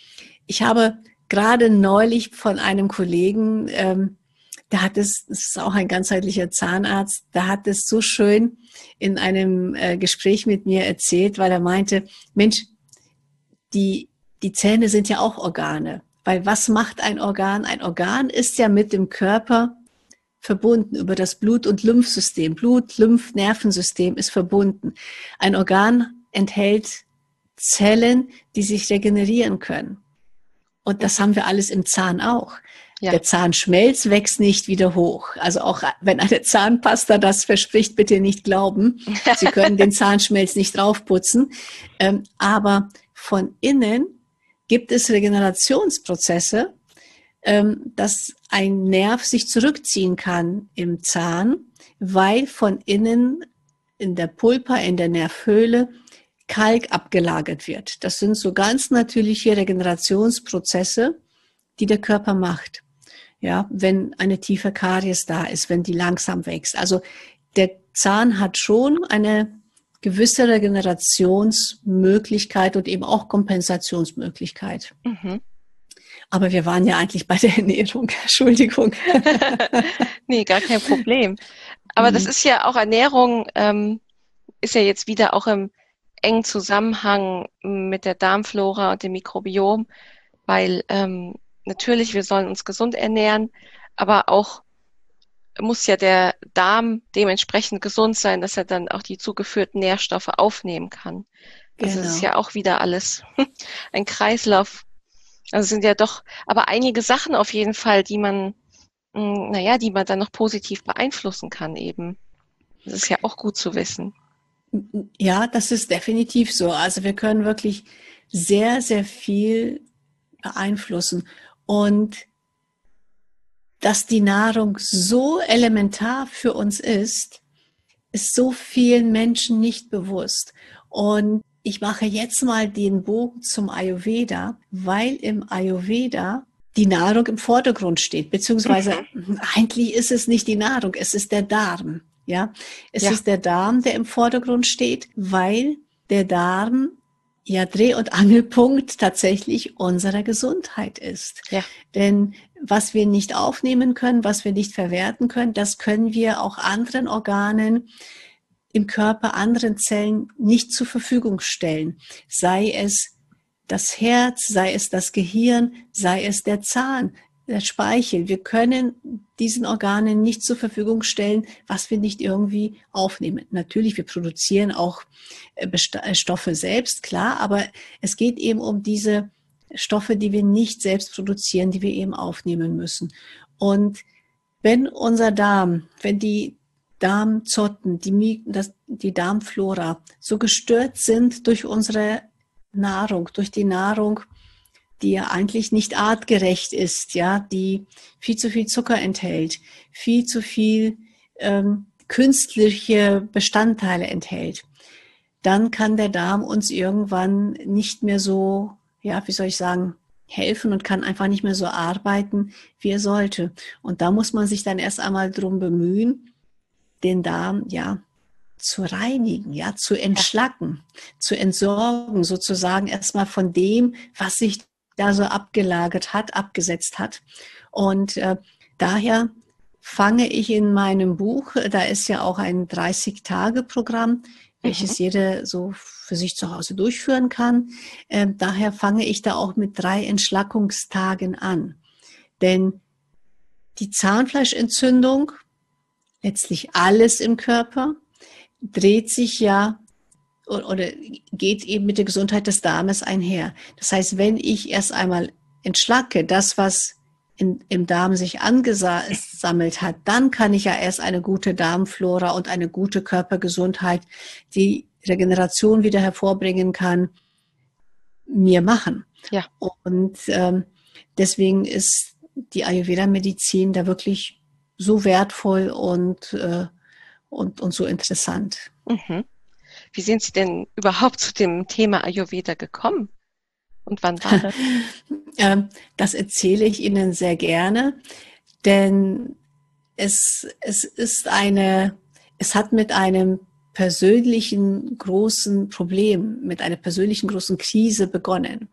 ich habe gerade neulich von einem Kollegen, ähm, der hat es, das ist auch ein ganzheitlicher Zahnarzt, der hat es so schön in einem äh, Gespräch mit mir erzählt, weil er meinte, Mensch, die, die Zähne sind ja auch Organe. Weil was macht ein Organ? Ein Organ ist ja mit dem Körper verbunden über das Blut- und Lymphsystem. Blut, Lymph, Nervensystem ist verbunden. Ein Organ enthält Zellen, die sich regenerieren können. Und das haben wir alles im Zahn auch. Ja. Der Zahnschmelz wächst nicht wieder hoch. Also auch wenn eine Zahnpasta das verspricht, bitte nicht glauben. Sie können den Zahnschmelz nicht draufputzen. Ähm, aber von innen gibt es Regenerationsprozesse, ähm, dass ein Nerv sich zurückziehen kann im Zahn, weil von innen in der Pulpa, in der Nervhöhle, Kalk abgelagert wird. Das sind so ganz natürliche Regenerationsprozesse, die der Körper macht. Ja, wenn eine tiefe Karies da ist, wenn die langsam wächst. Also der Zahn hat schon eine gewisse Regenerationsmöglichkeit und eben auch Kompensationsmöglichkeit. Mhm. Aber wir waren ja eigentlich bei der Ernährung. Entschuldigung. nee, gar kein Problem. Aber mhm. das ist ja auch Ernährung, ähm, ist ja jetzt wieder auch im engen Zusammenhang mit der Darmflora und dem Mikrobiom, weil ähm, natürlich, wir sollen uns gesund ernähren, aber auch muss ja der Darm dementsprechend gesund sein, dass er dann auch die zugeführten Nährstoffe aufnehmen kann. Genau. Also das ist genau. ja auch wieder alles ein Kreislauf. Also sind ja doch, aber einige Sachen auf jeden Fall, die man, hm, naja, die man dann noch positiv beeinflussen kann eben. Das ist ja auch gut zu wissen. Ja, das ist definitiv so. Also wir können wirklich sehr, sehr viel beeinflussen. Und dass die Nahrung so elementar für uns ist, ist so vielen Menschen nicht bewusst. Und ich mache jetzt mal den Bogen zum Ayurveda, weil im Ayurveda die Nahrung im Vordergrund steht, beziehungsweise mhm. eigentlich ist es nicht die Nahrung, es ist der Darm. Ja, es ja. ist der Darm, der im Vordergrund steht, weil der Darm ja Dreh- und Angelpunkt tatsächlich unserer Gesundheit ist. Ja. Denn was wir nicht aufnehmen können, was wir nicht verwerten können, das können wir auch anderen Organen im Körper, anderen Zellen nicht zur Verfügung stellen. Sei es das Herz, sei es das Gehirn, sei es der Zahn, der Speichel. Wir können diesen Organen nicht zur Verfügung stellen, was wir nicht irgendwie aufnehmen. Natürlich, wir produzieren auch äh, äh, Stoffe selbst, klar, aber es geht eben um diese Stoffe, die wir nicht selbst produzieren, die wir eben aufnehmen müssen. Und wenn unser Darm, wenn die Darmzotten, die, das, die Darmflora so gestört sind durch unsere Nahrung, durch die Nahrung, die ja eigentlich nicht artgerecht ist, ja, die viel zu viel Zucker enthält, viel zu viel ähm, künstliche Bestandteile enthält, dann kann der Darm uns irgendwann nicht mehr so, ja, wie soll ich sagen, helfen und kann einfach nicht mehr so arbeiten, wie er sollte. Und da muss man sich dann erst einmal drum bemühen, den Darm, ja, zu reinigen, ja, zu entschlacken, zu entsorgen, sozusagen erstmal von dem, was sich da so abgelagert hat, abgesetzt hat. Und äh, daher fange ich in meinem Buch, da ist ja auch ein 30-Tage-Programm, welches mhm. jeder so für sich zu Hause durchführen kann. Äh, daher fange ich da auch mit drei Entschlackungstagen an. Denn die Zahnfleischentzündung, letztlich alles im Körper, dreht sich ja oder geht eben mit der Gesundheit des Darmes einher. Das heißt, wenn ich erst einmal entschlacke, das, was in, im Darm sich angesammelt hat, dann kann ich ja erst eine gute Darmflora und eine gute Körpergesundheit, die Regeneration wieder hervorbringen kann, mir machen. Ja. Und ähm, deswegen ist die Ayurveda-Medizin da wirklich so wertvoll und, äh, und, und so interessant. Mhm. Wie sind Sie denn überhaupt zu dem Thema Ayurveda gekommen? Und wann war das? Ähm, das erzähle ich Ihnen sehr gerne, denn es, es ist eine, es hat mit einem persönlichen großen Problem, mit einer persönlichen großen Krise begonnen.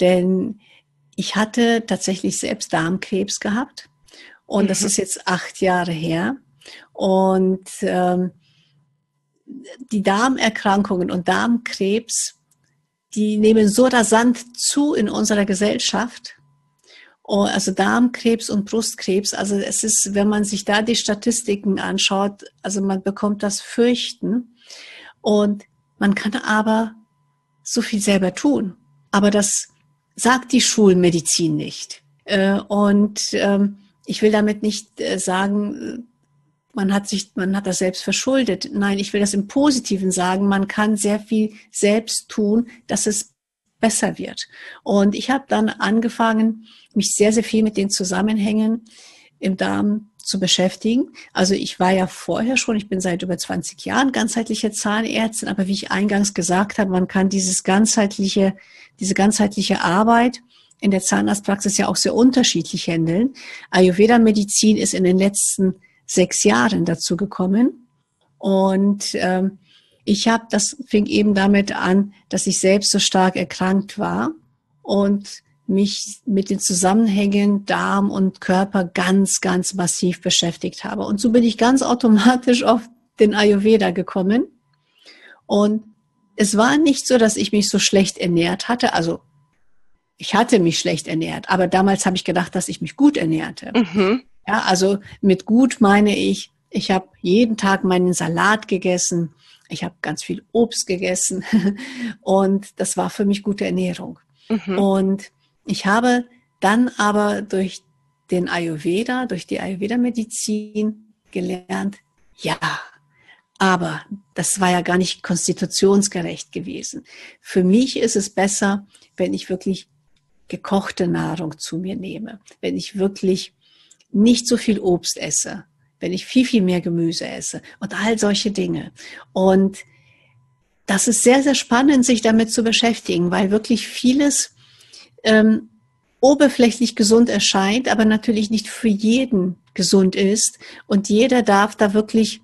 Denn ich hatte tatsächlich selbst Darmkrebs gehabt und mhm. das ist jetzt acht Jahre her. Und ähm, die Darmerkrankungen und Darmkrebs, die nehmen so rasant zu in unserer Gesellschaft. Oh, also Darmkrebs und Brustkrebs, also es ist, wenn man sich da die Statistiken anschaut, also man bekommt das Fürchten und man kann aber so viel selber tun. Aber das sagt die Schulmedizin nicht. Äh, und ähm, ich will damit nicht äh, sagen, man hat sich, man hat das selbst verschuldet. Nein, ich will das im Positiven sagen. Man kann sehr viel selbst tun, dass es besser wird. Und ich habe dann angefangen, mich sehr, sehr viel mit den Zusammenhängen im Darm zu beschäftigen. Also ich war ja vorher schon, ich bin seit über 20 Jahren ganzheitliche Zahnärztin, aber wie ich eingangs gesagt habe, man kann dieses ganzheitliche, diese ganzheitliche Arbeit in der Zahnarztpraxis ja auch sehr unterschiedlich handeln. Ayurveda-Medizin ist in den letzten sechs Jahren dazu gekommen. Und ähm, ich habe, das fing eben damit an, dass ich selbst so stark erkrankt war und mich mit den Zusammenhängen Darm und Körper ganz, ganz massiv beschäftigt habe. Und so bin ich ganz automatisch auf den Ayurveda gekommen. Und es war nicht so, dass ich mich so schlecht ernährt hatte. Also ich hatte mich schlecht ernährt, aber damals habe ich gedacht, dass ich mich gut ernährte. Mhm. Ja, also mit gut meine ich, ich habe jeden Tag meinen Salat gegessen, ich habe ganz viel Obst gegessen und das war für mich gute Ernährung. Mhm. Und ich habe dann aber durch den Ayurveda, durch die Ayurveda-Medizin gelernt, ja, aber das war ja gar nicht konstitutionsgerecht gewesen. Für mich ist es besser, wenn ich wirklich gekochte Nahrung zu mir nehme, wenn ich wirklich nicht so viel Obst esse, wenn ich viel, viel mehr Gemüse esse und all solche Dinge. Und das ist sehr, sehr spannend, sich damit zu beschäftigen, weil wirklich vieles ähm, oberflächlich gesund erscheint, aber natürlich nicht für jeden gesund ist. Und jeder darf da wirklich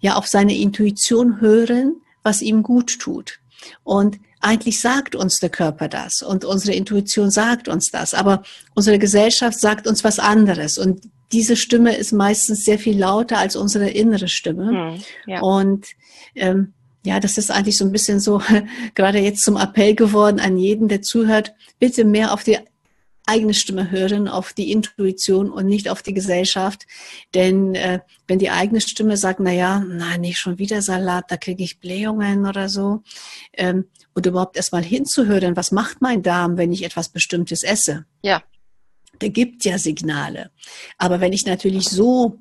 ja auf seine Intuition hören, was ihm gut tut. Und eigentlich sagt uns der Körper das und unsere Intuition sagt uns das, aber unsere Gesellschaft sagt uns was anderes und diese Stimme ist meistens sehr viel lauter als unsere innere Stimme. Hm, ja. Und ähm, ja, das ist eigentlich so ein bisschen so gerade jetzt zum Appell geworden an jeden, der zuhört, bitte mehr auf die eigene Stimme hören, auf die Intuition und nicht auf die Gesellschaft. Denn äh, wenn die eigene Stimme sagt, na ja, nein, nicht schon wieder Salat, da kriege ich Blähungen oder so, ähm, und überhaupt erstmal hinzuhören, was macht mein Darm, wenn ich etwas Bestimmtes esse? Ja. Der gibt ja Signale. Aber wenn ich natürlich so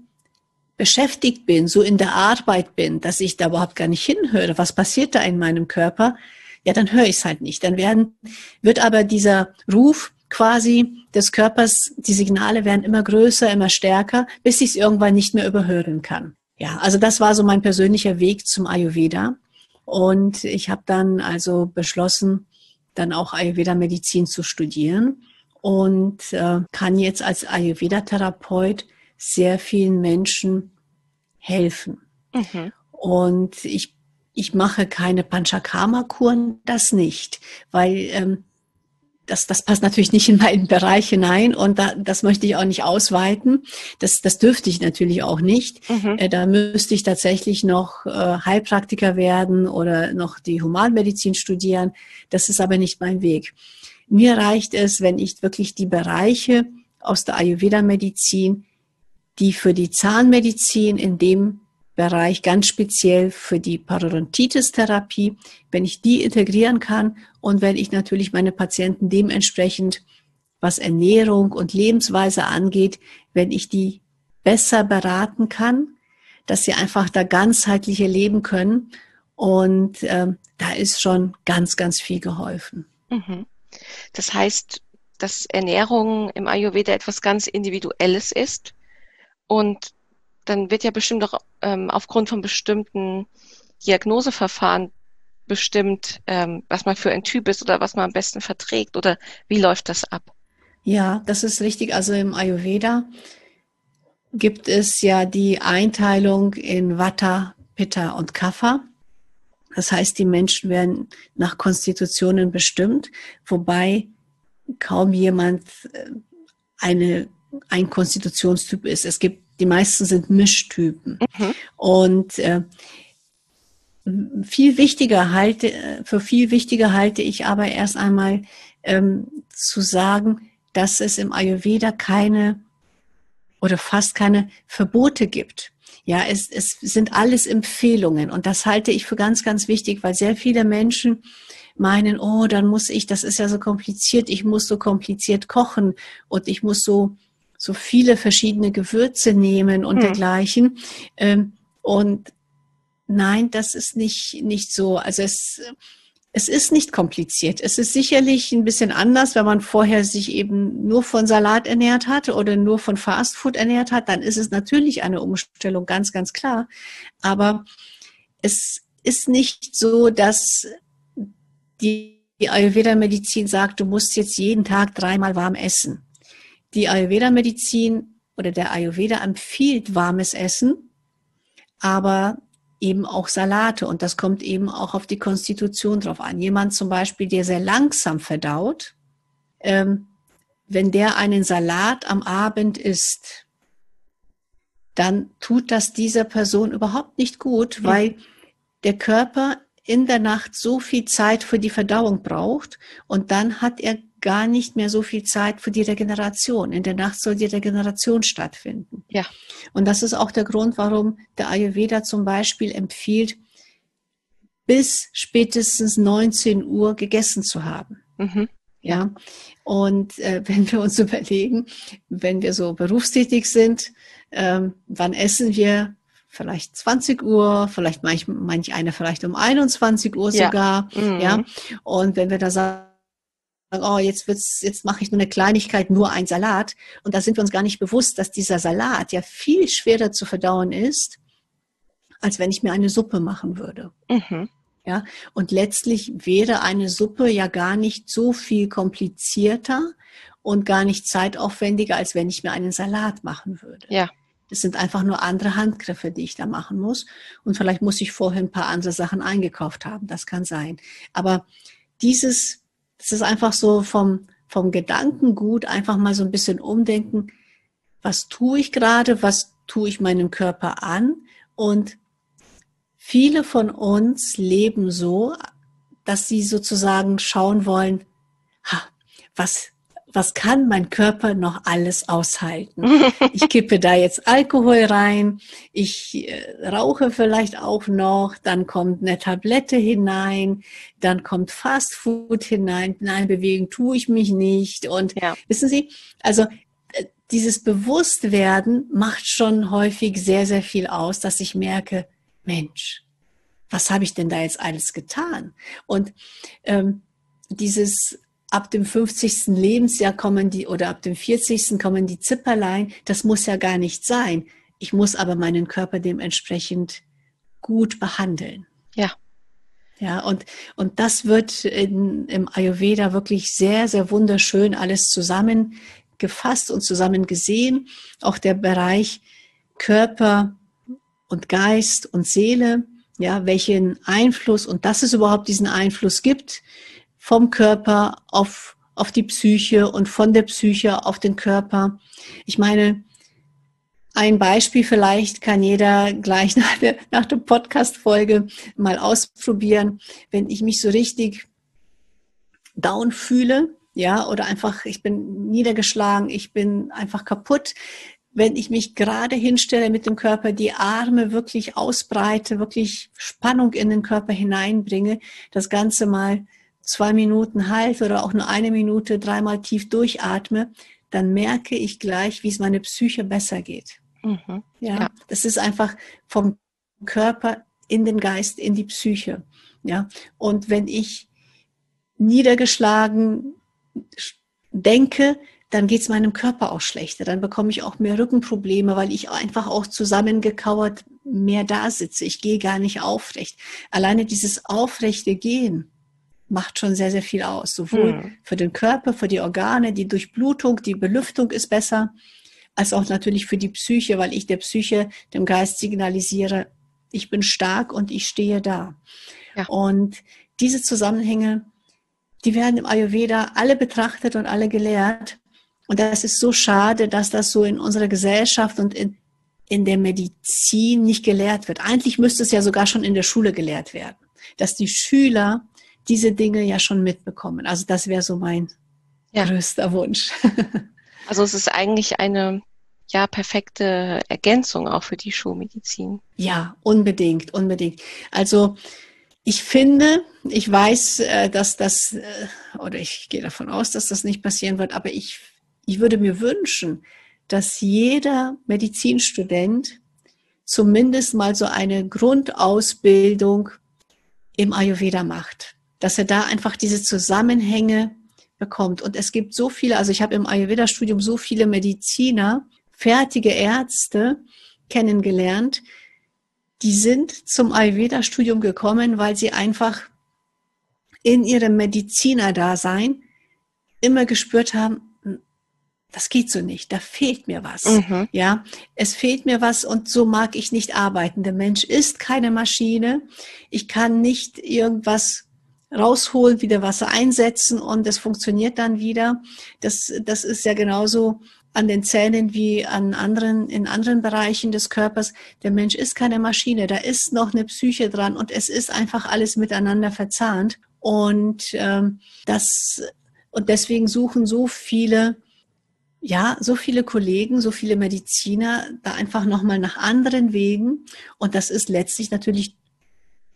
beschäftigt bin, so in der Arbeit bin, dass ich da überhaupt gar nicht hinhöre, was passiert da in meinem Körper, ja, dann höre ich es halt nicht. Dann werden, wird aber dieser Ruf quasi des Körpers, die Signale werden immer größer, immer stärker, bis ich es irgendwann nicht mehr überhören kann. Ja, also das war so mein persönlicher Weg zum Ayurveda. Und ich habe dann also beschlossen, dann auch Ayurveda-Medizin zu studieren und äh, kann jetzt als Ayurveda-Therapeut sehr vielen Menschen helfen. Mhm. Und ich, ich mache keine Panchakarma-Kuren, das nicht, weil ähm, das, das passt natürlich nicht in meinen Bereich hinein und da, das möchte ich auch nicht ausweiten. Das, das dürfte ich natürlich auch nicht. Mhm. Äh, da müsste ich tatsächlich noch äh, Heilpraktiker werden oder noch die Humanmedizin studieren. Das ist aber nicht mein Weg. Mir reicht es, wenn ich wirklich die Bereiche aus der Ayurveda-Medizin, die für die Zahnmedizin in dem Bereich ganz speziell für die Parodontitis-Therapie, wenn ich die integrieren kann und wenn ich natürlich meine Patienten dementsprechend, was Ernährung und Lebensweise angeht, wenn ich die besser beraten kann, dass sie einfach da ganzheitliche leben können. Und äh, da ist schon ganz, ganz viel geholfen. Mhm. Das heißt, dass Ernährung im Ayurveda etwas ganz Individuelles ist und dann wird ja bestimmt auch ähm, aufgrund von bestimmten Diagnoseverfahren bestimmt, ähm, was man für ein Typ ist oder was man am besten verträgt? Oder wie läuft das ab? Ja, das ist richtig. Also im Ayurveda gibt es ja die Einteilung in Vata, Pitta und Kapha. Das heißt, die Menschen werden nach Konstitutionen bestimmt, wobei kaum jemand äh, eine, ein Konstitutionstyp ist. Es gibt, die meisten sind Mischtypen. Mhm. Und äh, viel wichtiger halte, für viel wichtiger halte ich aber erst einmal ähm, zu sagen, dass es im Ayurveda keine oder fast keine Verbote gibt. Ja, es, es sind alles Empfehlungen und das halte ich für ganz, ganz wichtig, weil sehr viele Menschen meinen, oh, dann muss ich, das ist ja so kompliziert, ich muss so kompliziert kochen und ich muss so, so viele verschiedene Gewürze nehmen und hm. dergleichen. Ähm, und nein, das ist nicht, nicht so. Also es, es ist nicht kompliziert. Es ist sicherlich ein bisschen anders, wenn man vorher sich eben nur von Salat ernährt hat oder nur von Fastfood ernährt hat, dann ist es natürlich eine Umstellung, ganz, ganz klar. Aber es ist nicht so, dass die Ayurveda-Medizin sagt, du musst jetzt jeden Tag dreimal warm essen. Die Ayurveda-Medizin oder der Ayurveda empfiehlt warmes Essen, aber eben auch Salate und das kommt eben auch auf die Konstitution drauf an. Jemand zum Beispiel, der sehr langsam verdaut, ähm, wenn der einen Salat am Abend isst, dann tut das dieser Person überhaupt nicht gut, weil der Körper in der Nacht so viel Zeit für die Verdauung braucht und dann hat er gar nicht mehr so viel Zeit für die Regeneration. In der Nacht soll die Regeneration stattfinden. Ja. Und das ist auch der Grund, warum der Ayurveda zum Beispiel empfiehlt, bis spätestens 19 Uhr gegessen zu haben. Mhm. Ja. Und äh, wenn wir uns überlegen, wenn wir so berufstätig sind, ähm, wann essen wir? Vielleicht 20 Uhr, vielleicht manch, manch eine vielleicht um 21 Uhr sogar. Ja. Mhm. ja. Und wenn wir da sagen, oh, jetzt wird's, jetzt mache ich nur eine Kleinigkeit, nur ein Salat. Und da sind wir uns gar nicht bewusst, dass dieser Salat ja viel schwerer zu verdauen ist, als wenn ich mir eine Suppe machen würde. Mhm. Ja, und letztlich wäre eine Suppe ja gar nicht so viel komplizierter und gar nicht zeitaufwendiger, als wenn ich mir einen Salat machen würde. Ja. Das sind einfach nur andere Handgriffe, die ich da machen muss. Und vielleicht muss ich vorher ein paar andere Sachen eingekauft haben. Das kann sein. Aber dieses es ist einfach so vom, vom Gedankengut einfach mal so ein bisschen umdenken, was tue ich gerade, was tue ich meinem Körper an? Und viele von uns leben so, dass sie sozusagen schauen wollen, ha, was was kann mein Körper noch alles aushalten? Ich kippe da jetzt Alkohol rein, ich äh, rauche vielleicht auch noch, dann kommt eine Tablette hinein, dann kommt Fast Food hinein, nein, bewegen tue ich mich nicht. Und ja. wissen Sie, also äh, dieses Bewusstwerden macht schon häufig sehr, sehr viel aus, dass ich merke, Mensch, was habe ich denn da jetzt alles getan? Und ähm, dieses ab dem 50. Lebensjahr kommen die oder ab dem 40. kommen die Zipperlein. Das muss ja gar nicht sein. Ich muss aber meinen Körper dementsprechend gut behandeln. Ja. Ja, und, und das wird in, im Ayurveda wirklich sehr, sehr wunderschön alles zusammengefasst und zusammen gesehen. Auch der Bereich Körper und Geist und Seele, ja, welchen Einfluss und dass es überhaupt diesen Einfluss gibt, vom Körper auf, auf die Psyche und von der Psyche auf den Körper. Ich meine, ein Beispiel vielleicht kann jeder gleich nach der, nach der Podcast-Folge mal ausprobieren. Wenn ich mich so richtig down fühle, ja, oder einfach, ich bin niedergeschlagen, ich bin einfach kaputt. Wenn ich mich gerade hinstelle mit dem Körper, die Arme wirklich ausbreite, wirklich Spannung in den Körper hineinbringe, das Ganze mal zwei Minuten halte oder auch nur eine Minute dreimal tief durchatme, dann merke ich gleich, wie es meine Psyche besser geht. Mhm. Ja, ja, das ist einfach vom Körper in den Geist, in die Psyche. Ja, und wenn ich niedergeschlagen denke, dann geht es meinem Körper auch schlechter. Dann bekomme ich auch mehr Rückenprobleme, weil ich einfach auch zusammengekauert mehr da sitze. Ich gehe gar nicht aufrecht. Alleine dieses aufrechte Gehen macht schon sehr, sehr viel aus. Sowohl hm. für den Körper, für die Organe, die Durchblutung, die Belüftung ist besser, als auch natürlich für die Psyche, weil ich der Psyche, dem Geist signalisiere, ich bin stark und ich stehe da. Ja. Und diese Zusammenhänge, die werden im Ayurveda alle betrachtet und alle gelehrt. Und das ist so schade, dass das so in unserer Gesellschaft und in, in der Medizin nicht gelehrt wird. Eigentlich müsste es ja sogar schon in der Schule gelehrt werden, dass die Schüler diese Dinge ja schon mitbekommen. Also das wäre so mein ja. größter Wunsch. also es ist eigentlich eine ja perfekte Ergänzung auch für die Schulmedizin. Ja, unbedingt, unbedingt. Also ich finde, ich weiß, äh, dass das, äh, oder ich gehe davon aus, dass das nicht passieren wird, aber ich, ich würde mir wünschen, dass jeder Medizinstudent zumindest mal so eine Grundausbildung im Ayurveda macht, dass er da einfach diese Zusammenhänge bekommt. Und es gibt so viele, also ich habe im Ayurveda-Studium so viele Mediziner, fertige Ärzte kennengelernt, die sind zum Ayurveda-Studium gekommen, weil sie einfach in ihrem Medizinerdasein immer gespürt haben, das geht so nicht, da fehlt mir was. Mhm. Ja, es fehlt mir was und so mag ich nicht arbeiten. Der Mensch ist keine Maschine. Ich kann nicht irgendwas rausholen, wieder Wasser einsetzen und es funktioniert dann wieder. Das, das ist ja genauso an den Zähnen wie an anderen, in anderen Bereichen des Körpers. Der Mensch ist keine Maschine, da ist noch eine Psyche dran und es ist einfach alles miteinander verzahnt. Und ähm, das, und deswegen suchen so viele, ja, so viele Kollegen, so viele Mediziner da einfach nochmal nach anderen Wegen. Und das ist letztlich natürlich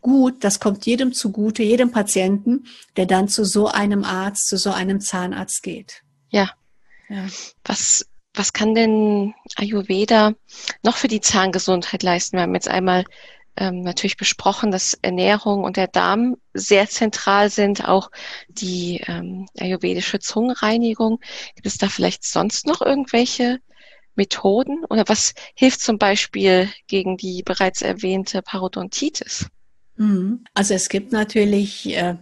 gut, das kommt jedem zugute, jedem Patienten, der dann zu so einem Arzt, zu so einem Zahnarzt geht. Ja, ja. Was, was kann denn Ayurveda noch für die Zahngesundheit leisten? Wir haben jetzt einmal ähm, natürlich besprochen, dass Ernährung und der Darm sehr zentral sind, auch die ähm, ayurvedische Zungenreinigung. Gibt es da vielleicht sonst noch irgendwelche Methoden oder was hilft zum Beispiel gegen die bereits erwähnte Parodontitis? Mhm. Also es gibt natürlich äh,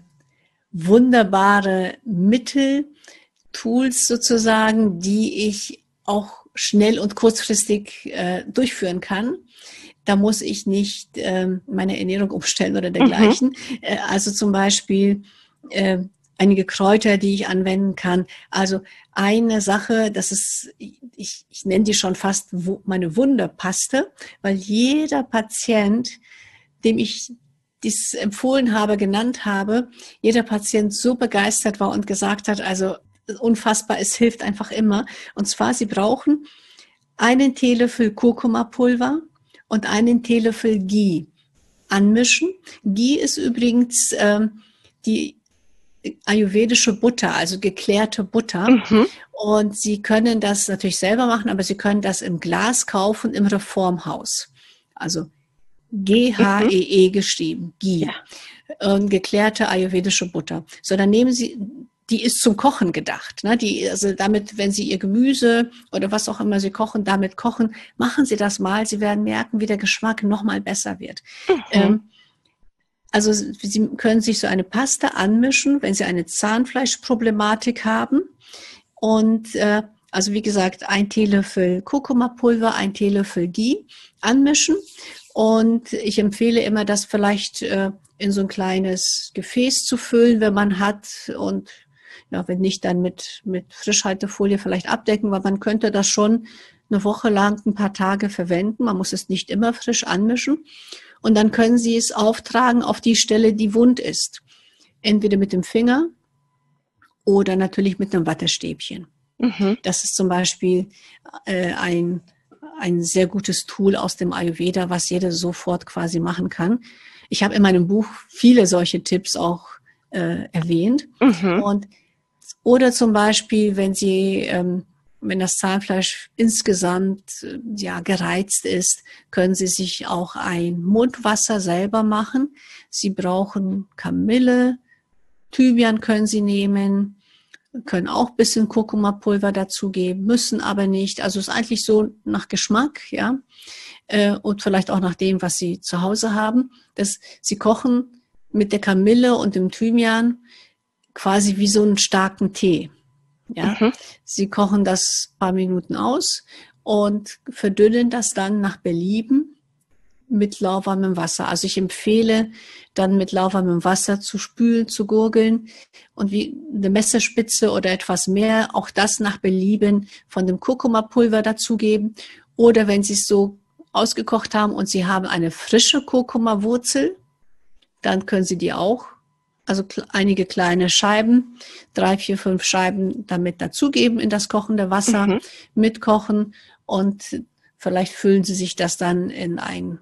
wunderbare Mittel, Tools sozusagen, die ich auch schnell und kurzfristig äh, durchführen kann. Da muss ich nicht ähm, meine Ernährung umstellen oder dergleichen. Mhm. Äh, also zum Beispiel äh, einige Kräuter, die ich anwenden kann. Also eine Sache, das ist, ich, ich nenne die schon fast meine Wunderpaste, weil jeder Patient, dem ich dies empfohlen habe, genannt habe, jeder Patient so begeistert war und gesagt hat, also unfassbar, es hilft einfach immer. Und zwar, Sie brauchen einen Teelöffel Kurkuma-Pulver und einen Teelöffel Ghee anmischen. Ghee ist übrigens ähm, die ayurvedische Butter, also geklärte Butter. Mhm. Und Sie können das natürlich selber machen, aber Sie können das im Glas kaufen im Reformhaus. Also G-H-E-E -E geschrieben, Ghee. Ja. Und geklärte ayurvedische Butter. So, dann nehmen Sie die ist zum Kochen gedacht. Ne? Die, also damit, wenn Sie Ihr Gemüse oder was auch immer Sie kochen, damit kochen, machen Sie das mal. Sie werden merken, wie der Geschmack noch mal besser wird. Mhm. Ähm, also Sie können sich so eine Paste anmischen, wenn Sie eine Zahnfleischproblematik haben. Und äh, also wie gesagt, ein Teelöffel Kurkuma-Pulver, ein Teelöffel Ghee anmischen. Und ich empfehle immer, das vielleicht äh, in so ein kleines Gefäß zu füllen, wenn man hat und ja, wenn nicht, dann mit, mit Frischhaltefolie vielleicht abdecken, weil man könnte das schon eine Woche lang, ein paar Tage verwenden. Man muss es nicht immer frisch anmischen. Und dann können Sie es auftragen auf die Stelle, die wund ist. Entweder mit dem Finger oder natürlich mit einem Wattestäbchen. Mhm. Das ist zum Beispiel äh, ein, ein sehr gutes Tool aus dem Ayurveda, was jeder sofort quasi machen kann. Ich habe in meinem Buch viele solche Tipps auch äh, erwähnt. Mhm. Und oder zum Beispiel, wenn Sie, ähm, wenn das Zahnfleisch insgesamt äh, ja gereizt ist, können Sie sich auch ein Mundwasser selber machen. Sie brauchen Kamille, Thymian können Sie nehmen, können auch ein bisschen Kurkuma-Pulver dazugeben, müssen aber nicht. Also ist eigentlich so nach Geschmack, ja. Äh, und vielleicht auch nach dem, was sie zu Hause haben. dass sie kochen mit der Kamille und dem Thymian quasi wie so einen starken Tee. Ja, mhm. sie kochen das paar Minuten aus und verdünnen das dann nach Belieben mit lauwarmem Wasser. Also ich empfehle dann mit lauwarmem Wasser zu spülen, zu gurgeln und wie eine Messerspitze oder etwas mehr, auch das nach Belieben von dem Kurkuma-Pulver dazugeben. Oder wenn Sie es so ausgekocht haben und Sie haben eine frische Kurkuma-Wurzel, dann können Sie die auch also einige kleine Scheiben, drei, vier, fünf Scheiben damit dazugeben in das kochende Wasser, mhm. mitkochen und vielleicht füllen Sie sich das dann in ein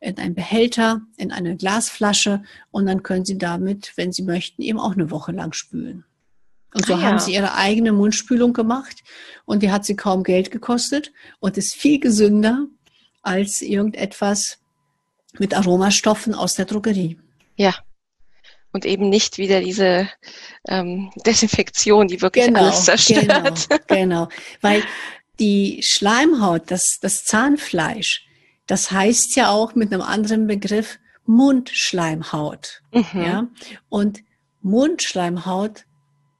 in einen Behälter, in eine Glasflasche und dann können Sie damit, wenn Sie möchten, eben auch eine Woche lang spülen. Und so ah, ja. haben Sie Ihre eigene Mundspülung gemacht und die hat Sie kaum Geld gekostet und ist viel gesünder als irgendetwas mit Aromastoffen aus der Drogerie. Ja, und eben nicht wieder diese ähm, Desinfektion, die wirklich genau, alles zerstört. Genau, genau. Weil die Schleimhaut, das, das Zahnfleisch, das heißt ja auch mit einem anderen Begriff Mundschleimhaut. Mhm. Ja? Und Mundschleimhaut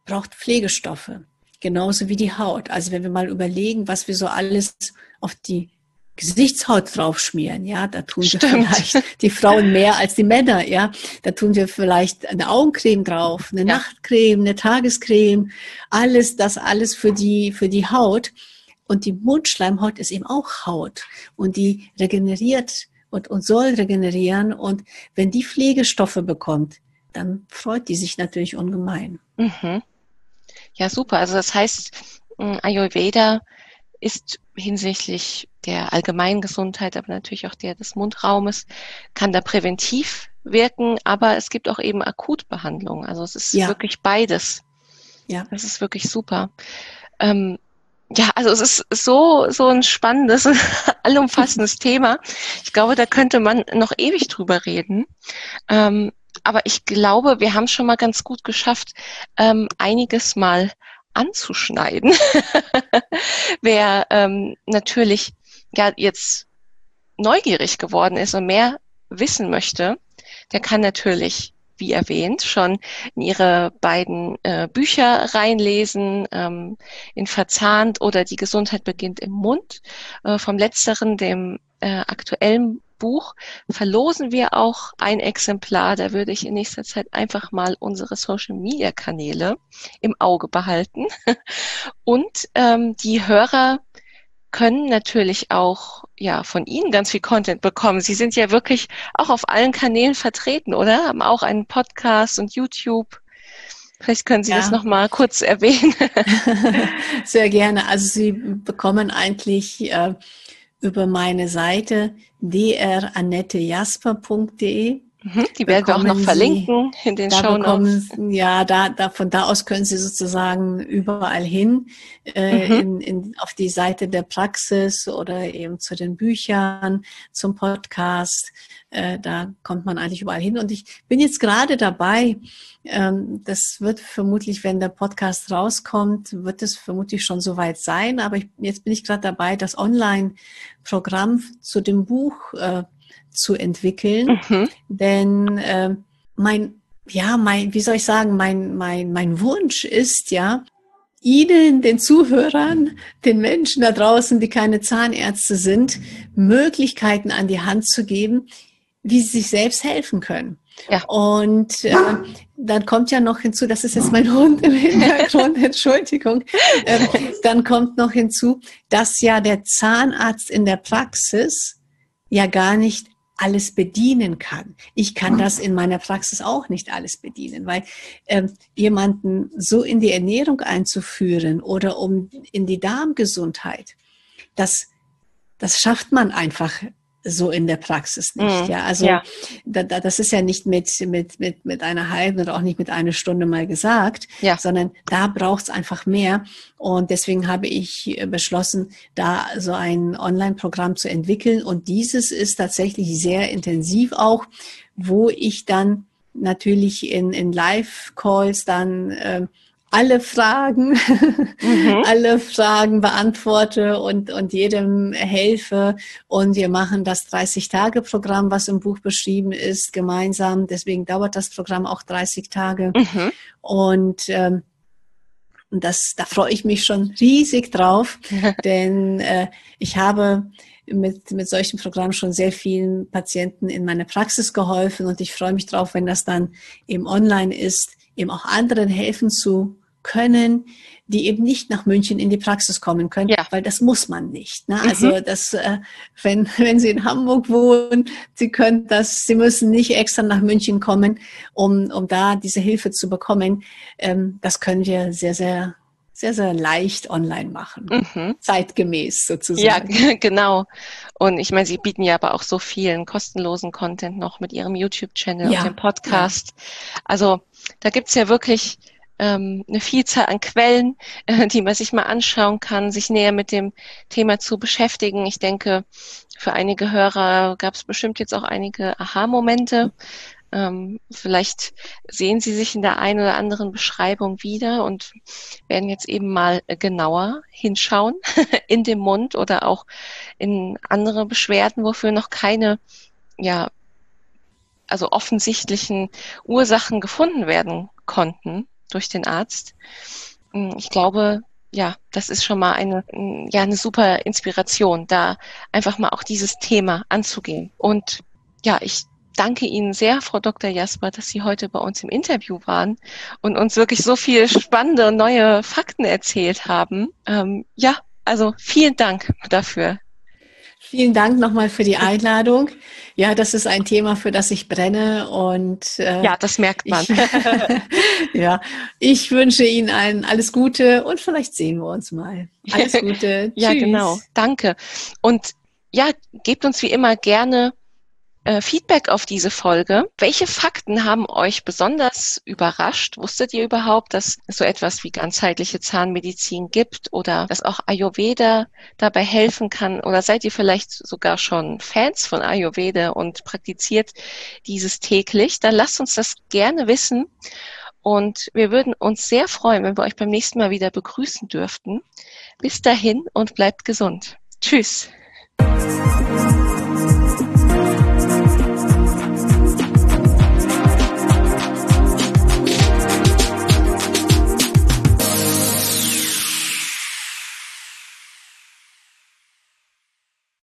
braucht Pflegestoffe, genauso wie die Haut. Also wenn wir mal überlegen, was wir so alles auf die Gesichtshaut draufschmieren, ja, da tun wir vielleicht die Frauen mehr als die Männer, ja, da tun wir vielleicht eine Augencreme drauf, eine ja. Nachtcreme, eine Tagescreme, alles, das alles für die, für die Haut. Und die Mundschleimhaut ist eben auch Haut und die regeneriert und, und soll regenerieren. Und wenn die Pflegestoffe bekommt, dann freut die sich natürlich ungemein. Mhm. Ja, super. Also das heißt, Ayurveda ist hinsichtlich der allgemeinen Gesundheit, aber natürlich auch der des Mundraumes, kann da präventiv wirken, aber es gibt auch eben Akutbehandlung. Also es ist ja. wirklich beides. Ja. Das ist wirklich super. Ähm, ja, also es ist so, so ein spannendes, allumfassendes Thema. Ich glaube, da könnte man noch ewig drüber reden. Ähm, aber ich glaube, wir haben schon mal ganz gut geschafft, ähm, einiges mal anzuschneiden. Wer ähm, natürlich ja jetzt neugierig geworden ist und mehr wissen möchte, der kann natürlich wie erwähnt, schon in ihre beiden äh, Bücher reinlesen, ähm, in Verzahnt oder Die Gesundheit beginnt im Mund. Äh, vom letzteren, dem äh, aktuellen Buch verlosen wir auch ein Exemplar. Da würde ich in nächster Zeit einfach mal unsere Social-Media-Kanäle im Auge behalten. Und ähm, die Hörer können natürlich auch ja von Ihnen ganz viel Content bekommen. Sie sind ja wirklich auch auf allen Kanälen vertreten, oder? Haben auch einen Podcast und YouTube. Vielleicht können Sie ja. das noch mal kurz erwähnen. Sehr gerne. Also Sie bekommen eigentlich äh, über meine Seite drannettejasper.de. Mhm, die werden wir auch noch verlinken Sie, in den Show Notes. Ja, da, da, von da aus können Sie sozusagen überall hin, äh, mhm. in, in, auf die Seite der Praxis oder eben zu den Büchern, zum Podcast. Äh, da kommt man eigentlich überall hin. Und ich bin jetzt gerade dabei, ähm, das wird vermutlich, wenn der Podcast rauskommt, wird es vermutlich schon soweit sein. Aber ich, jetzt bin ich gerade dabei, das Online-Programm zu dem Buch äh, zu entwickeln. Mhm. Denn äh, mein, ja, mein, wie soll ich sagen, mein, mein, mein Wunsch ist ja, Ihnen, den Zuhörern, den Menschen da draußen, die keine Zahnärzte sind, Möglichkeiten an die Hand zu geben, wie sie sich selbst helfen können. Ja. Und äh, dann kommt ja noch hinzu, das ist jetzt mein Hund im Hintergrund, Entschuldigung, äh, dann kommt noch hinzu, dass ja der Zahnarzt in der Praxis ja gar nicht alles bedienen kann. Ich kann das in meiner Praxis auch nicht alles bedienen, weil äh, jemanden so in die Ernährung einzuführen oder um in die Darmgesundheit, das, das schafft man einfach so in der Praxis nicht. Mhm. Ja, also ja. Da, da, das ist ja nicht mit, mit, mit, mit einer halben oder auch nicht mit einer Stunde mal gesagt, ja. sondern da braucht es einfach mehr. Und deswegen habe ich beschlossen, da so ein Online-Programm zu entwickeln. Und dieses ist tatsächlich sehr intensiv auch, wo ich dann natürlich in, in Live-Calls dann äh, alle Fragen, mhm. alle Fragen beantworte und, und jedem helfe. Und wir machen das 30-Tage-Programm, was im Buch beschrieben ist, gemeinsam. Deswegen dauert das Programm auch 30 Tage. Mhm. Und ähm, das, da freue ich mich schon riesig drauf, denn äh, ich habe mit, mit solchen Programmen schon sehr vielen Patienten in meiner Praxis geholfen und ich freue mich drauf, wenn das dann eben online ist, eben auch anderen helfen zu können, die eben nicht nach München in die Praxis kommen können, ja. weil das muss man nicht. Ne? Also mhm. das, äh, wenn, wenn Sie in Hamburg wohnen, Sie können das, Sie müssen nicht extra nach München kommen, um, um da diese Hilfe zu bekommen. Ähm, das können wir sehr, sehr sehr, sehr leicht online machen. Mhm. Zeitgemäß sozusagen. Ja, genau. Und ich meine, Sie bieten ja aber auch so vielen kostenlosen Content noch mit Ihrem YouTube-Channel ja. und dem Podcast. Ja. Also da gibt's ja wirklich ähm, eine Vielzahl an Quellen, äh, die man sich mal anschauen kann, sich näher mit dem Thema zu beschäftigen. Ich denke, für einige Hörer gab es bestimmt jetzt auch einige Aha-Momente. Ähm, vielleicht sehen Sie sich in der einen oder anderen Beschreibung wieder und werden jetzt eben mal genauer hinschauen in dem Mund oder auch in andere Beschwerden, wofür noch keine ja, also offensichtlichen Ursachen gefunden werden konnten durch den Arzt. Hm, ich glaube, ja, das ist schon mal eine, hm, ja, eine super Inspiration, da einfach mal auch dieses Thema anzugehen. Und ja, ich danke Ihnen sehr, Frau Dr. Jasper, dass Sie heute bei uns im Interview waren und uns wirklich so viele spannende neue Fakten erzählt haben. Ähm, ja, also vielen Dank dafür. Vielen Dank nochmal für die Einladung. Ja, das ist ein Thema, für das ich brenne und äh, ja, das merkt man. Ich, ja, ich wünsche Ihnen allen alles Gute und vielleicht sehen wir uns mal. Alles Gute. ja, genau. Danke. Und ja, gebt uns wie immer gerne äh, Feedback auf diese Folge. Welche Fakten haben euch besonders überrascht? Wusstet ihr überhaupt, dass es so etwas wie ganzheitliche Zahnmedizin gibt oder dass auch Ayurveda dabei helfen kann? Oder seid ihr vielleicht sogar schon Fans von Ayurveda und praktiziert dieses täglich? Dann lasst uns das gerne wissen. Und wir würden uns sehr freuen, wenn wir euch beim nächsten Mal wieder begrüßen dürften. Bis dahin und bleibt gesund. Tschüss.